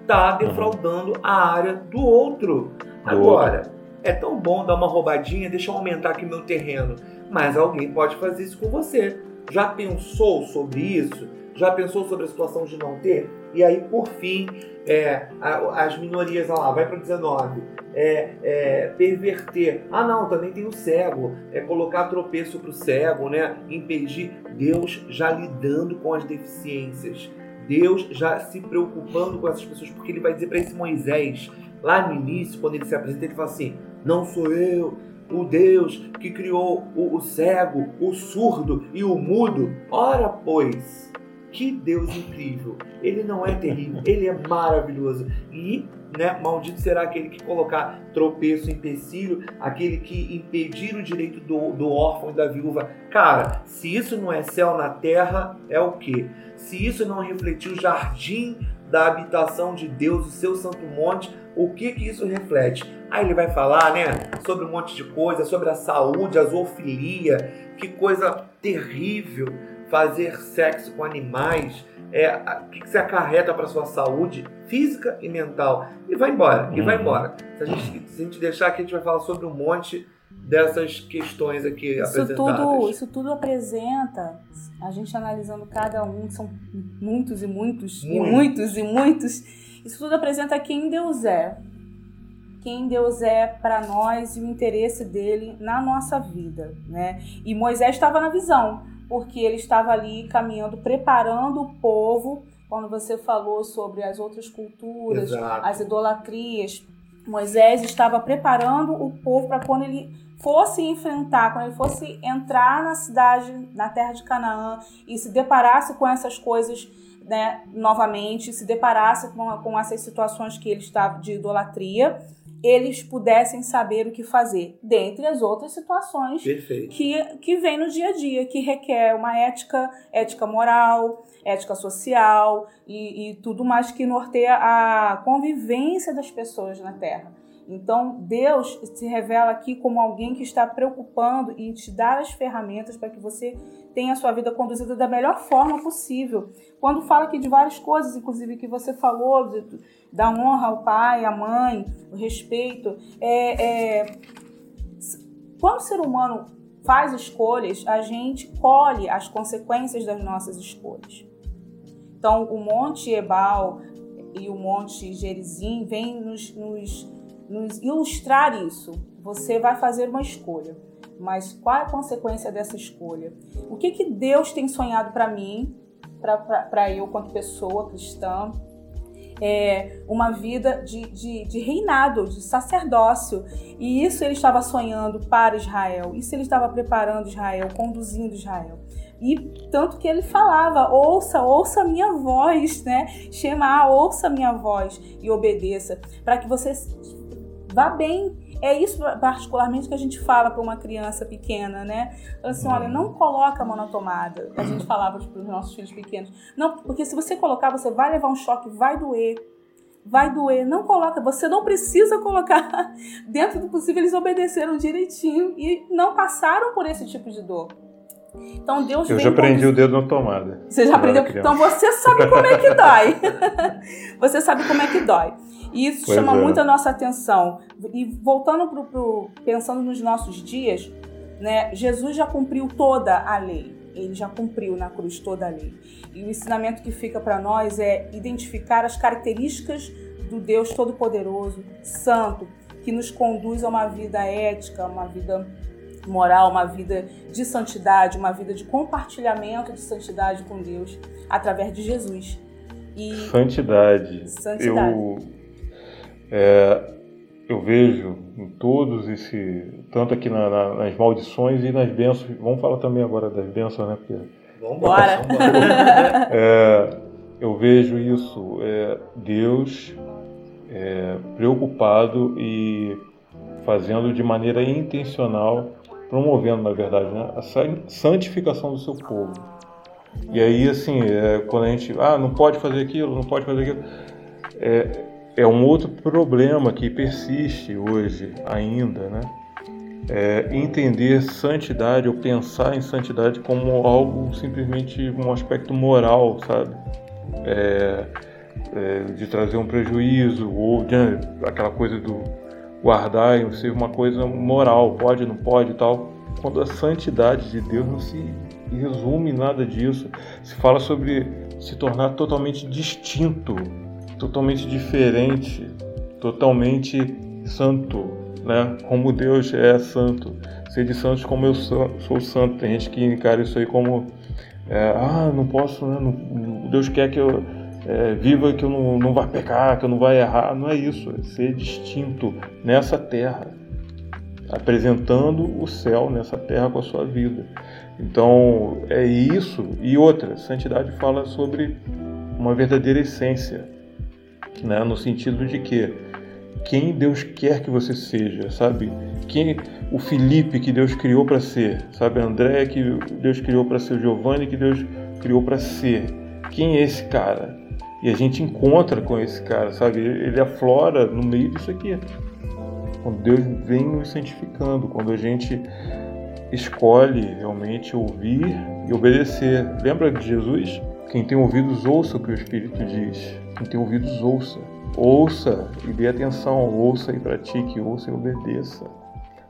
Tá defraudando a área do outro. Agora, é tão bom dar uma roubadinha, deixa eu aumentar aqui meu terreno. Mas alguém pode fazer isso com você. Já pensou sobre isso? Já pensou sobre a situação de não ter? E aí, por fim, é, as minorias, olha lá, vai para 19. É, é, perverter. Ah, não, também tem o cego. É colocar tropeço para o cego, né? Impedir. Deus já lidando com as deficiências. Deus já se preocupando com essas pessoas, porque ele vai dizer para esse Moisés, lá no início, quando ele se apresenta, ele fala assim: Não sou eu, o Deus que criou o, o cego, o surdo e o mudo. Ora, pois, que Deus incrível! Ele não é terrível, ele é maravilhoso. E, né, maldito será aquele que colocar tropeço, empecilho, aquele que impedir o direito do, do órfão e da viúva. Cara, se isso não é céu na terra, é o quê? Se isso não refletir o jardim da habitação de Deus, o seu santo monte, o que que isso reflete? Aí ele vai falar, né, sobre um monte de coisa, sobre a saúde, a zoofilia, que coisa terrível fazer sexo com animais, é, o que, que se acarreta para sua saúde física e mental. E vai embora, e vai uhum. embora. Se a, gente, se a gente deixar aqui, a gente vai falar sobre um monte dessas questões aqui isso apresentadas. Tudo, isso tudo apresenta, a gente analisando cada um, são muitos e muitos, e muitos e muitos, isso tudo apresenta quem Deus é. Quem Deus é para nós e o interesse dele na nossa vida, né? E Moisés estava na visão, porque ele estava ali caminhando, preparando o povo. Quando você falou sobre as outras culturas, Exato. as idolatrias, Moisés estava preparando o povo para quando ele fosse enfrentar, quando ele fosse entrar na cidade, na terra de Canaã e se deparasse com essas coisas né, novamente, se deparasse com, com essas situações que ele estava de idolatria, eles pudessem saber o que fazer, dentre as outras situações que, que vem no dia a dia, que requer uma ética, ética moral, ética social e, e tudo mais que norteia a convivência das pessoas na Terra. Então, Deus se revela aqui como alguém que está preocupando em te dar as ferramentas para que você tenha a sua vida conduzida da melhor forma possível. Quando fala aqui de várias coisas, inclusive que você falou, de, da honra ao pai, à mãe, o respeito, é, é, quando o ser humano faz escolhas, a gente colhe as consequências das nossas escolhas. Então, o Monte Ebal e o Monte Gerizim vêm nos, nos, nos ilustrar isso. Você vai fazer uma escolha, mas qual é a consequência dessa escolha? O que, que Deus tem sonhado para mim, para eu, quanto pessoa cristã? É, uma vida de, de, de, reinado, de sacerdócio. E isso ele estava sonhando para Israel, isso ele estava preparando Israel, conduzindo Israel. E tanto que ele falava: ouça, ouça minha voz, né? Chama, ouça minha voz e obedeça, para que você vá bem. É isso particularmente que a gente fala para uma criança pequena, né? Assim, olha, não coloca a mão na tomada. A gente falava para os nossos filhos pequenos. Não, porque se você colocar, você vai levar um choque, vai doer. Vai doer, não coloca, você não precisa colocar. *laughs* Dentro do possível, eles obedeceram direitinho e não passaram por esse tipo de dor. Então Deus Eu já prendi o dedo na tomada. Você já aprendeu? Então você sabe como é que *laughs* dói. *laughs* você sabe como é que dói. E isso pois chama é. muito a nossa atenção. E voltando para o pensando nos nossos dias, né? Jesus já cumpriu toda a lei. Ele já cumpriu na cruz toda a lei. E o ensinamento que fica para nós é identificar as características do Deus Todo-Poderoso, Santo, que nos conduz a uma vida ética, uma vida moral, uma vida de santidade, uma vida de compartilhamento de santidade com Deus através de Jesus. E santidade. Santidade. Eu, é, eu vejo em todos esse, tanto aqui na, na, nas maldições e nas bênçãos. Vamos falar também agora das bênçãos, né? Porque Vambora. *laughs* é, eu vejo isso, é, Deus é, preocupado e fazendo de maneira intencional promovendo, na verdade, né, a santificação do seu povo. E aí, assim, é, quando a gente, ah, não pode fazer aquilo, não pode fazer aquilo, é, é um outro problema que persiste hoje ainda, né? É entender santidade ou pensar em santidade como algo simplesmente um aspecto moral, sabe? É, é, de trazer um prejuízo ou de, aquela coisa do guardar ser uma coisa moral, pode, não pode e tal. Quando a santidade de Deus não se resume nada disso, se fala sobre se tornar totalmente distinto, totalmente diferente, totalmente santo, né? Como Deus é santo. Ser de santos como eu sou, sou santo. Tem gente que encara isso aí como é, ah, não posso, né? Deus quer que eu é, viva que eu não, não vai pecar, que eu não vai errar. Não é isso, é ser distinto nessa terra, apresentando o céu nessa terra com a sua vida. Então é isso. E outra, santidade fala sobre uma verdadeira essência, né? no sentido de que quem Deus quer que você seja, sabe? Quem o Felipe que Deus criou para ser, sabe? André que Deus criou para ser, o Giovanni que Deus criou para ser. Quem é esse cara? E a gente encontra com esse cara, sabe? Ele aflora no meio disso aqui. Quando Deus vem nos santificando, quando a gente escolhe realmente ouvir e obedecer. Lembra de Jesus? Quem tem ouvidos, ouça o que o Espírito diz. Quem tem ouvidos, ouça. Ouça e dê atenção. Ouça e pratique. Ouça e obedeça.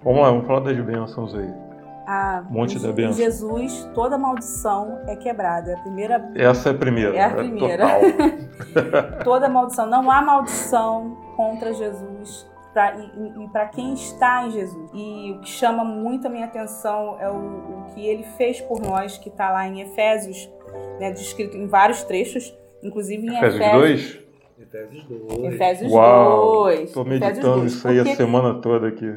Vamos lá, vamos falar das bênçãos aí a Monte da Bênção. Jesus, toda maldição é quebrada. A primeira Essa é a primeira. É a primeira. É *laughs* toda maldição, não há maldição contra Jesus pra, e, e para quem está em Jesus. E o que chama muito a minha atenção é o, o que ele fez por nós, que está lá em Efésios, né, descrito em vários trechos, inclusive em Efésios. Efésios 2? Efésios 2. Efésios Uau, 2. Estou meditando isso aí a semana toda aqui.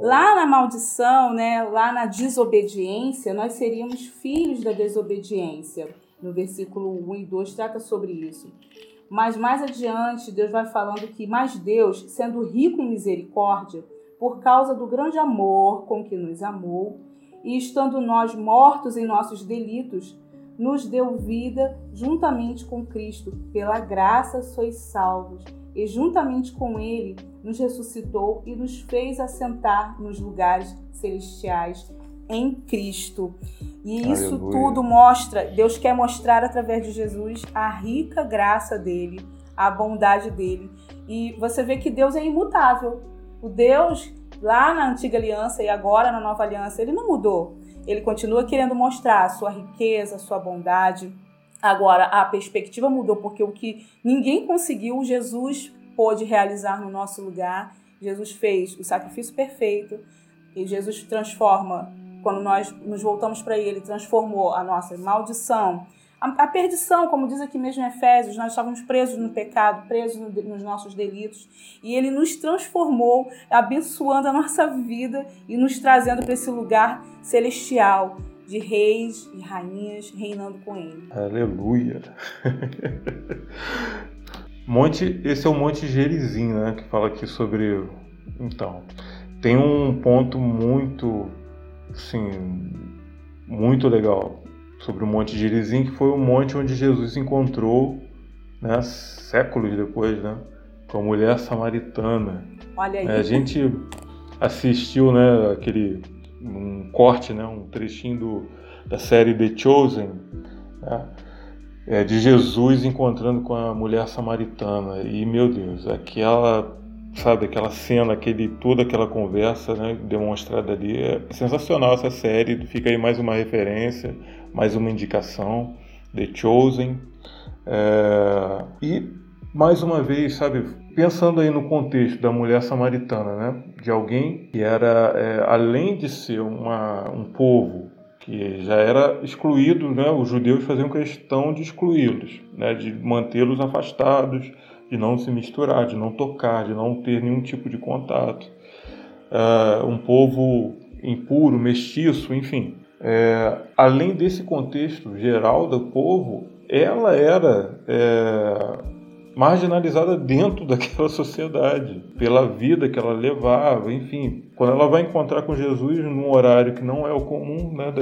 Lá na maldição, né, lá na desobediência, nós seríamos filhos da desobediência. No versículo 1 e 2 trata sobre isso. Mas mais adiante, Deus vai falando que, mais Deus, sendo rico em misericórdia, por causa do grande amor com que nos amou, e estando nós mortos em nossos delitos, nos deu vida juntamente com Cristo. Pela graça sois salvos e juntamente com ele nos ressuscitou e nos fez assentar nos lugares celestiais em Cristo. E isso Aleluia. tudo mostra, Deus quer mostrar através de Jesus a rica graça dele, a bondade dele. E você vê que Deus é imutável. O Deus lá na antiga aliança e agora na nova aliança, ele não mudou. Ele continua querendo mostrar a sua riqueza, a sua bondade, Agora, a perspectiva mudou, porque o que ninguém conseguiu, Jesus pôde realizar no nosso lugar. Jesus fez o sacrifício perfeito e Jesus transforma, quando nós nos voltamos para Ele, transformou a nossa maldição, a, a, perdição, como diz aqui mesmo em Efésios, nós estávamos presos no pecado, presos no, nos nossos delitos, e Ele nos transformou, abençoando a nossa vida e nos trazendo para esse lugar celestial de reis e rainhas reinando com Ele. Aleluia! *laughs* Monte, esse é o Monte Gerizim, né? Que fala aqui sobre. Então, tem um ponto muito, assim, muito legal sobre o Monte Gerizim, que foi o monte onde Jesus encontrou, né, séculos depois, né, com a mulher samaritana. Olha aí. É, a gente assistiu, né, aquele um corte, né, um trechinho do, da série The Chosen, né, é, de Jesus encontrando com a mulher samaritana. E, meu Deus, aquela, sabe, aquela cena, aquele, toda aquela conversa né, demonstrada ali, é sensacional essa série, fica aí mais uma referência, mais uma indicação, The Chosen. É, e, mais uma vez, sabe, pensando aí no contexto da mulher samaritana, né, de alguém que era, é, além de ser uma, um povo que já era excluído, né? Os judeus faziam questão de excluí-los, né? De mantê-los afastados, de não se misturar, de não tocar, de não ter nenhum tipo de contato. Uh, um povo impuro, mestiço, enfim. É, além desse contexto geral do povo, ela era é, marginalizada dentro *laughs* daquela sociedade, pela vida que ela levava, enfim. Quando ela vai encontrar com Jesus num horário que não é o comum, né,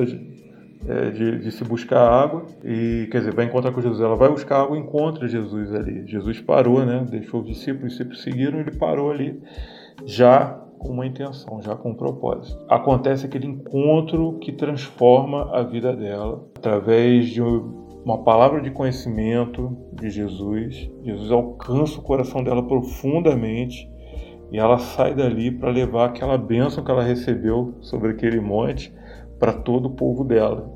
é, de, de, se buscar água, e quer dizer, vai encontrar com Jesus, ela vai buscar água e encontra Jesus ali. Jesus parou, né, deixou os discípulos, os discípulos seguiram, ele parou ali, já com uma intenção, já com um propósito. Acontece aquele encontro que transforma a vida dela através de uma palavra de conhecimento de Jesus. Jesus alcança o coração dela profundamente e ela sai dali para levar aquela bênção que ela recebeu sobre aquele monte para todo o povo dela.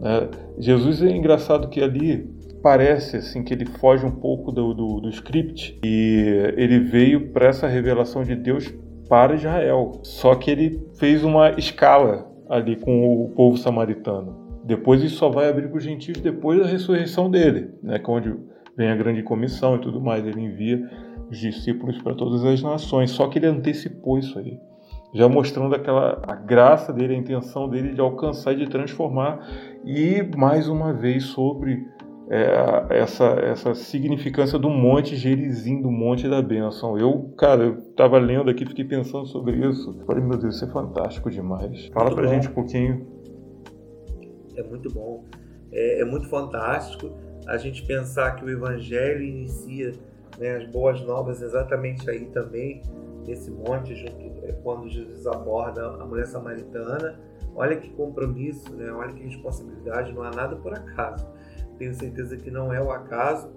Né? Jesus é engraçado que ali parece assim que ele foge um pouco do, do, do script e ele veio para essa revelação de Deus para Israel. Só que ele fez uma escala ali com o povo samaritano. Depois isso só vai abrir para os gentios depois da ressurreição dele, né, que é onde vem a grande comissão e tudo mais. Ele envia os discípulos para todas as nações. Só que ele antecipou isso aí, já mostrando aquela a graça dele, a intenção dele de alcançar e de transformar. E mais uma vez sobre é, essa, essa significância do Monte Gerizim, do Monte da Bênção. Eu, cara, eu estava lendo aqui, fiquei pensando sobre isso. Falei, meu Deus, isso é fantástico demais. Fala para a gente um pouquinho é muito bom, é, é, muito fantástico a gente pensar que o Evangelho inicia né, as boas novas exatamente aí também, nesse monte, junto, é, quando Jesus aborda a mulher samaritana. Olha que compromisso, né? olha que responsabilidade, não há nada por acaso. Tenho certeza que não é o acaso.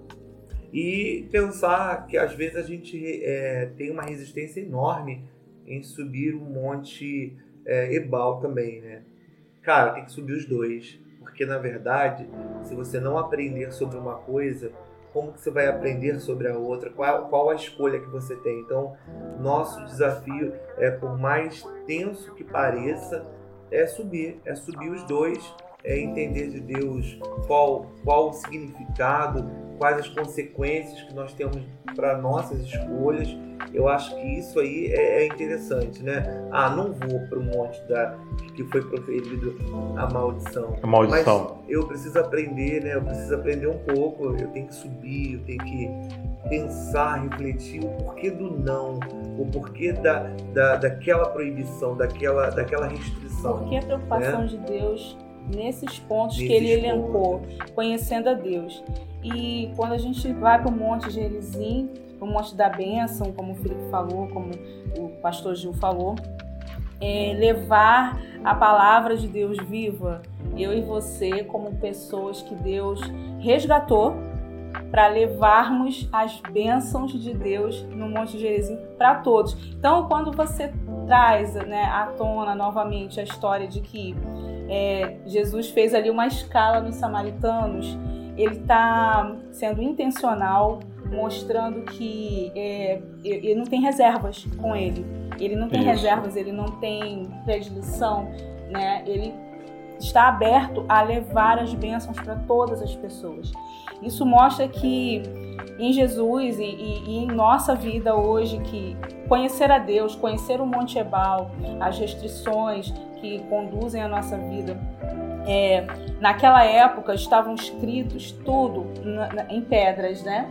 E pensar que às vezes a gente é, tem uma resistência enorme em subir o monte é, Ebal também, né? Cara, tem que subir os dois. Porque na verdade, se você não aprender sobre uma coisa, como que você vai aprender sobre a outra? Qual, qual a escolha que você tem? Então, nosso desafio é, por mais tenso que pareça, é subir, é subir os dois, é entender de Deus qual, qual o significado, quais as consequências que nós temos para nossas escolhas. Eu acho que isso aí é, é interessante, né? Ah, não vou para o monte da que foi proferido a maldição. A maldição. Mas eu preciso aprender, né? Eu preciso aprender um pouco. Eu tenho que subir, eu tenho que pensar, refletir o porquê do não, o porquê da, da, daquela proibição, daquela, daquela restrição. Por que a preocupação né? de Deus nesses pontos nesses que ele elencou, pontos. conhecendo a Deus? E quando a gente vai para o Monte Gerizim, para o Monte da Bênção, como o Felipe falou, como o pastor Gil falou, é levar a palavra de Deus viva, eu e você, como pessoas que Deus resgatou, para levarmos as bênçãos de Deus no Monte Gerizim para todos. Então, quando você traz né, à tona novamente a história de que é, Jesus fez ali uma escala nos samaritanos ele está sendo intencional, mostrando que é, ele não tem reservas com ele. Ele não tem Isso. reservas, ele não tem predileção, né? Ele está aberto a levar as bênçãos para todas as pessoas. Isso mostra que em Jesus e, e, e, em nossa vida hoje, que conhecer a Deus, conhecer o Monte Ebal, as restrições que conduzem a nossa vida, é, naquela época estavam escritos tudo na, na, em pedras, né?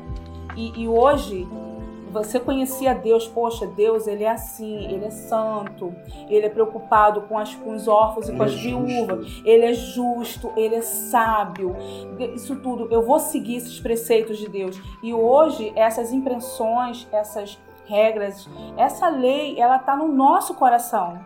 E, e hoje você conhecia Deus, poxa, Deus, ele é assim, ele é santo, ele é preocupado com, as, com os órfãos e com as é viúvas, ele é justo, ele é sábio, isso tudo, eu vou seguir esses preceitos de Deus. E hoje, essas impressões, essas regras, essa lei, ela está no nosso coração.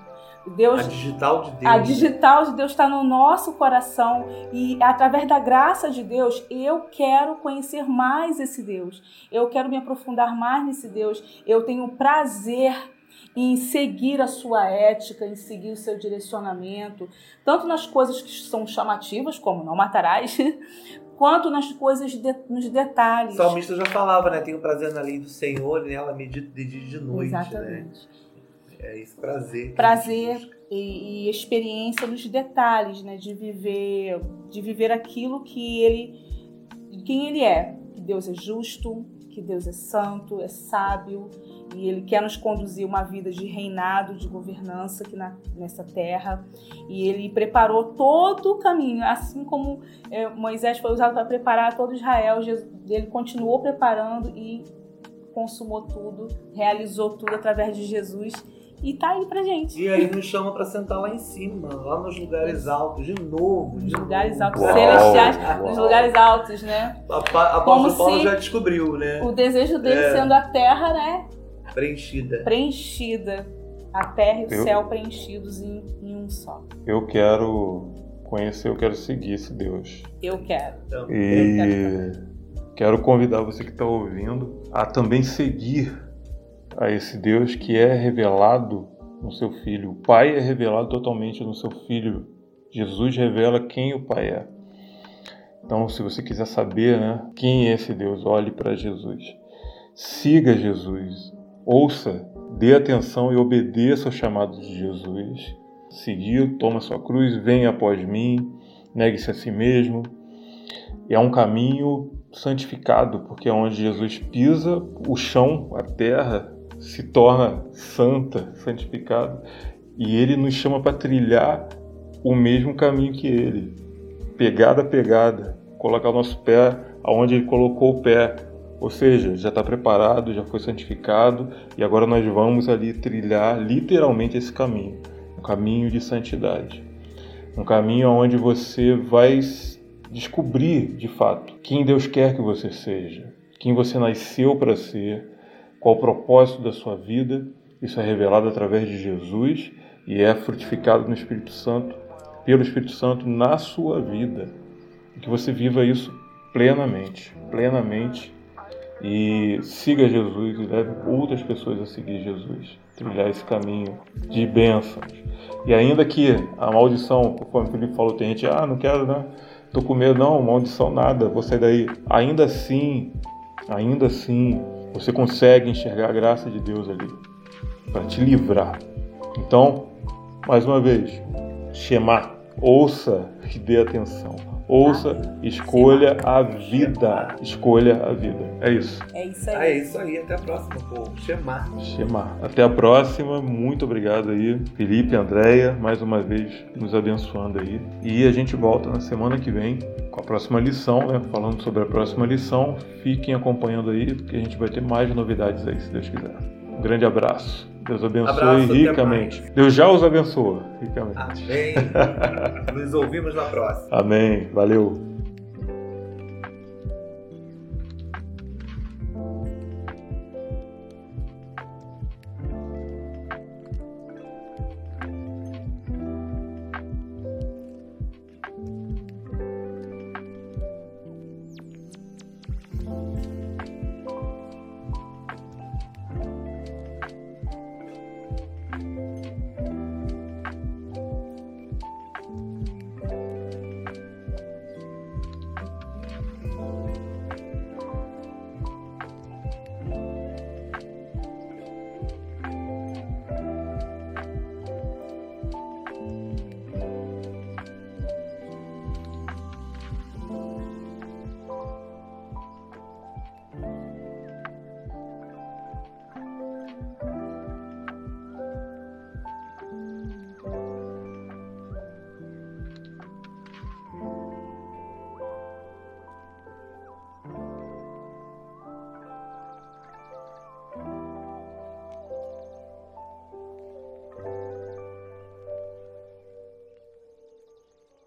Deus, a digital de Deus. A digital de Deus está no nosso coração e através da graça de Deus eu quero conhecer mais esse Deus. Eu quero me aprofundar mais nesse Deus. Eu tenho prazer em seguir a sua ética, em seguir o seu direcionamento, tanto nas coisas que são chamativas, como não matarás, *laughs* quanto nas coisas, de, nos detalhes. O salmista já falava, né? Tenho prazer na lei do Senhor e nela medito de dia e de noite. Né? Exatamente. Né? É esse prazer. Prazer e, e, experiência nos detalhes, né? De viver, de viver aquilo que ele, quem ele é. Que Deus é justo, que Deus é santo, é sábio e Ele quer nos conduzir uma vida de reinado, de governança aqui na, nessa terra. E Ele preparou todo o caminho, assim como é, Moisés foi usado para preparar todo Israel, Jesus, Ele continuou preparando e consumou tudo, realizou tudo através de Jesus e tá aí pra gente. E aí nos chama pra sentar lá em cima, lá nos lugares altos, de novo. Nos lugares altos, uau, celestiais, uau. nos lugares altos, né? A, a Paulo Paulo já descobriu, né? O desejo dele é. sendo a terra, né? Preenchida. Preenchida. A terra e o eu, céu preenchidos em, em, um só. Eu quero conhecer, eu quero seguir esse Deus. Eu quero. Então, e eu quero, quero convidar você que está ouvindo a também seguir a esse Deus que é revelado no seu Filho. O Pai é revelado totalmente no seu Filho. Jesus revela quem o Pai é. Então, se você quiser saber né, quem é esse Deus, olhe para Jesus. Siga Jesus. Ouça, dê atenção e obedeça ao chamado de Jesus. Seguir, toma sua cruz, venha após mim, negue-se a si mesmo. É um caminho santificado, porque é onde Jesus pisa o chão, a terra, se torna santa, santificado, e ele nos chama para trilhar o mesmo caminho que ele, pegada a pegada, colocar o nosso pé aonde ele colocou o pé, ou seja, já está preparado, já foi santificado. E agora nós vamos ali trilhar literalmente esse caminho, um caminho de santidade, um caminho onde você vai descobrir de fato quem Deus quer que você seja, quem você nasceu para ser qual o propósito da sua vida. Isso é revelado através de Jesus e é frutificado no Espírito Santo, pelo Espírito Santo na sua vida. Que você viva isso plenamente, plenamente e siga Jesus e leve outras pessoas a seguir Jesus, trilhar esse caminho de bênçãos. E ainda que a maldição, conforme o Felipe falou, tem gente, ah, não quero, né? Tô com medo, não, maldição nada, vou sair daí. Ainda assim, ainda assim, você consegue enxergar a graça de Deus ali para te livrar. Então, mais uma vez, Shema, ouça e dê atenção. Ouça, escolha a vida. Escolha a vida. É isso. É isso aí. Ah, é isso aí. Até a próxima, povo. Shema. Shema. Até a próxima. Muito obrigado aí, Felipe e Andréia, mais uma vez nos abençoando aí. E a gente volta na semana que vem com a próxima lição, né? Falando sobre a próxima lição. Fiquem acompanhando aí, porque a gente vai ter mais novidades aí, se Deus quiser. Um grande abraço. Deus abençoe abraço, ricamente. Deus já os abençoa ricamente. Amém. *laughs* Nos ouvimos na próxima. Amém. Valeu.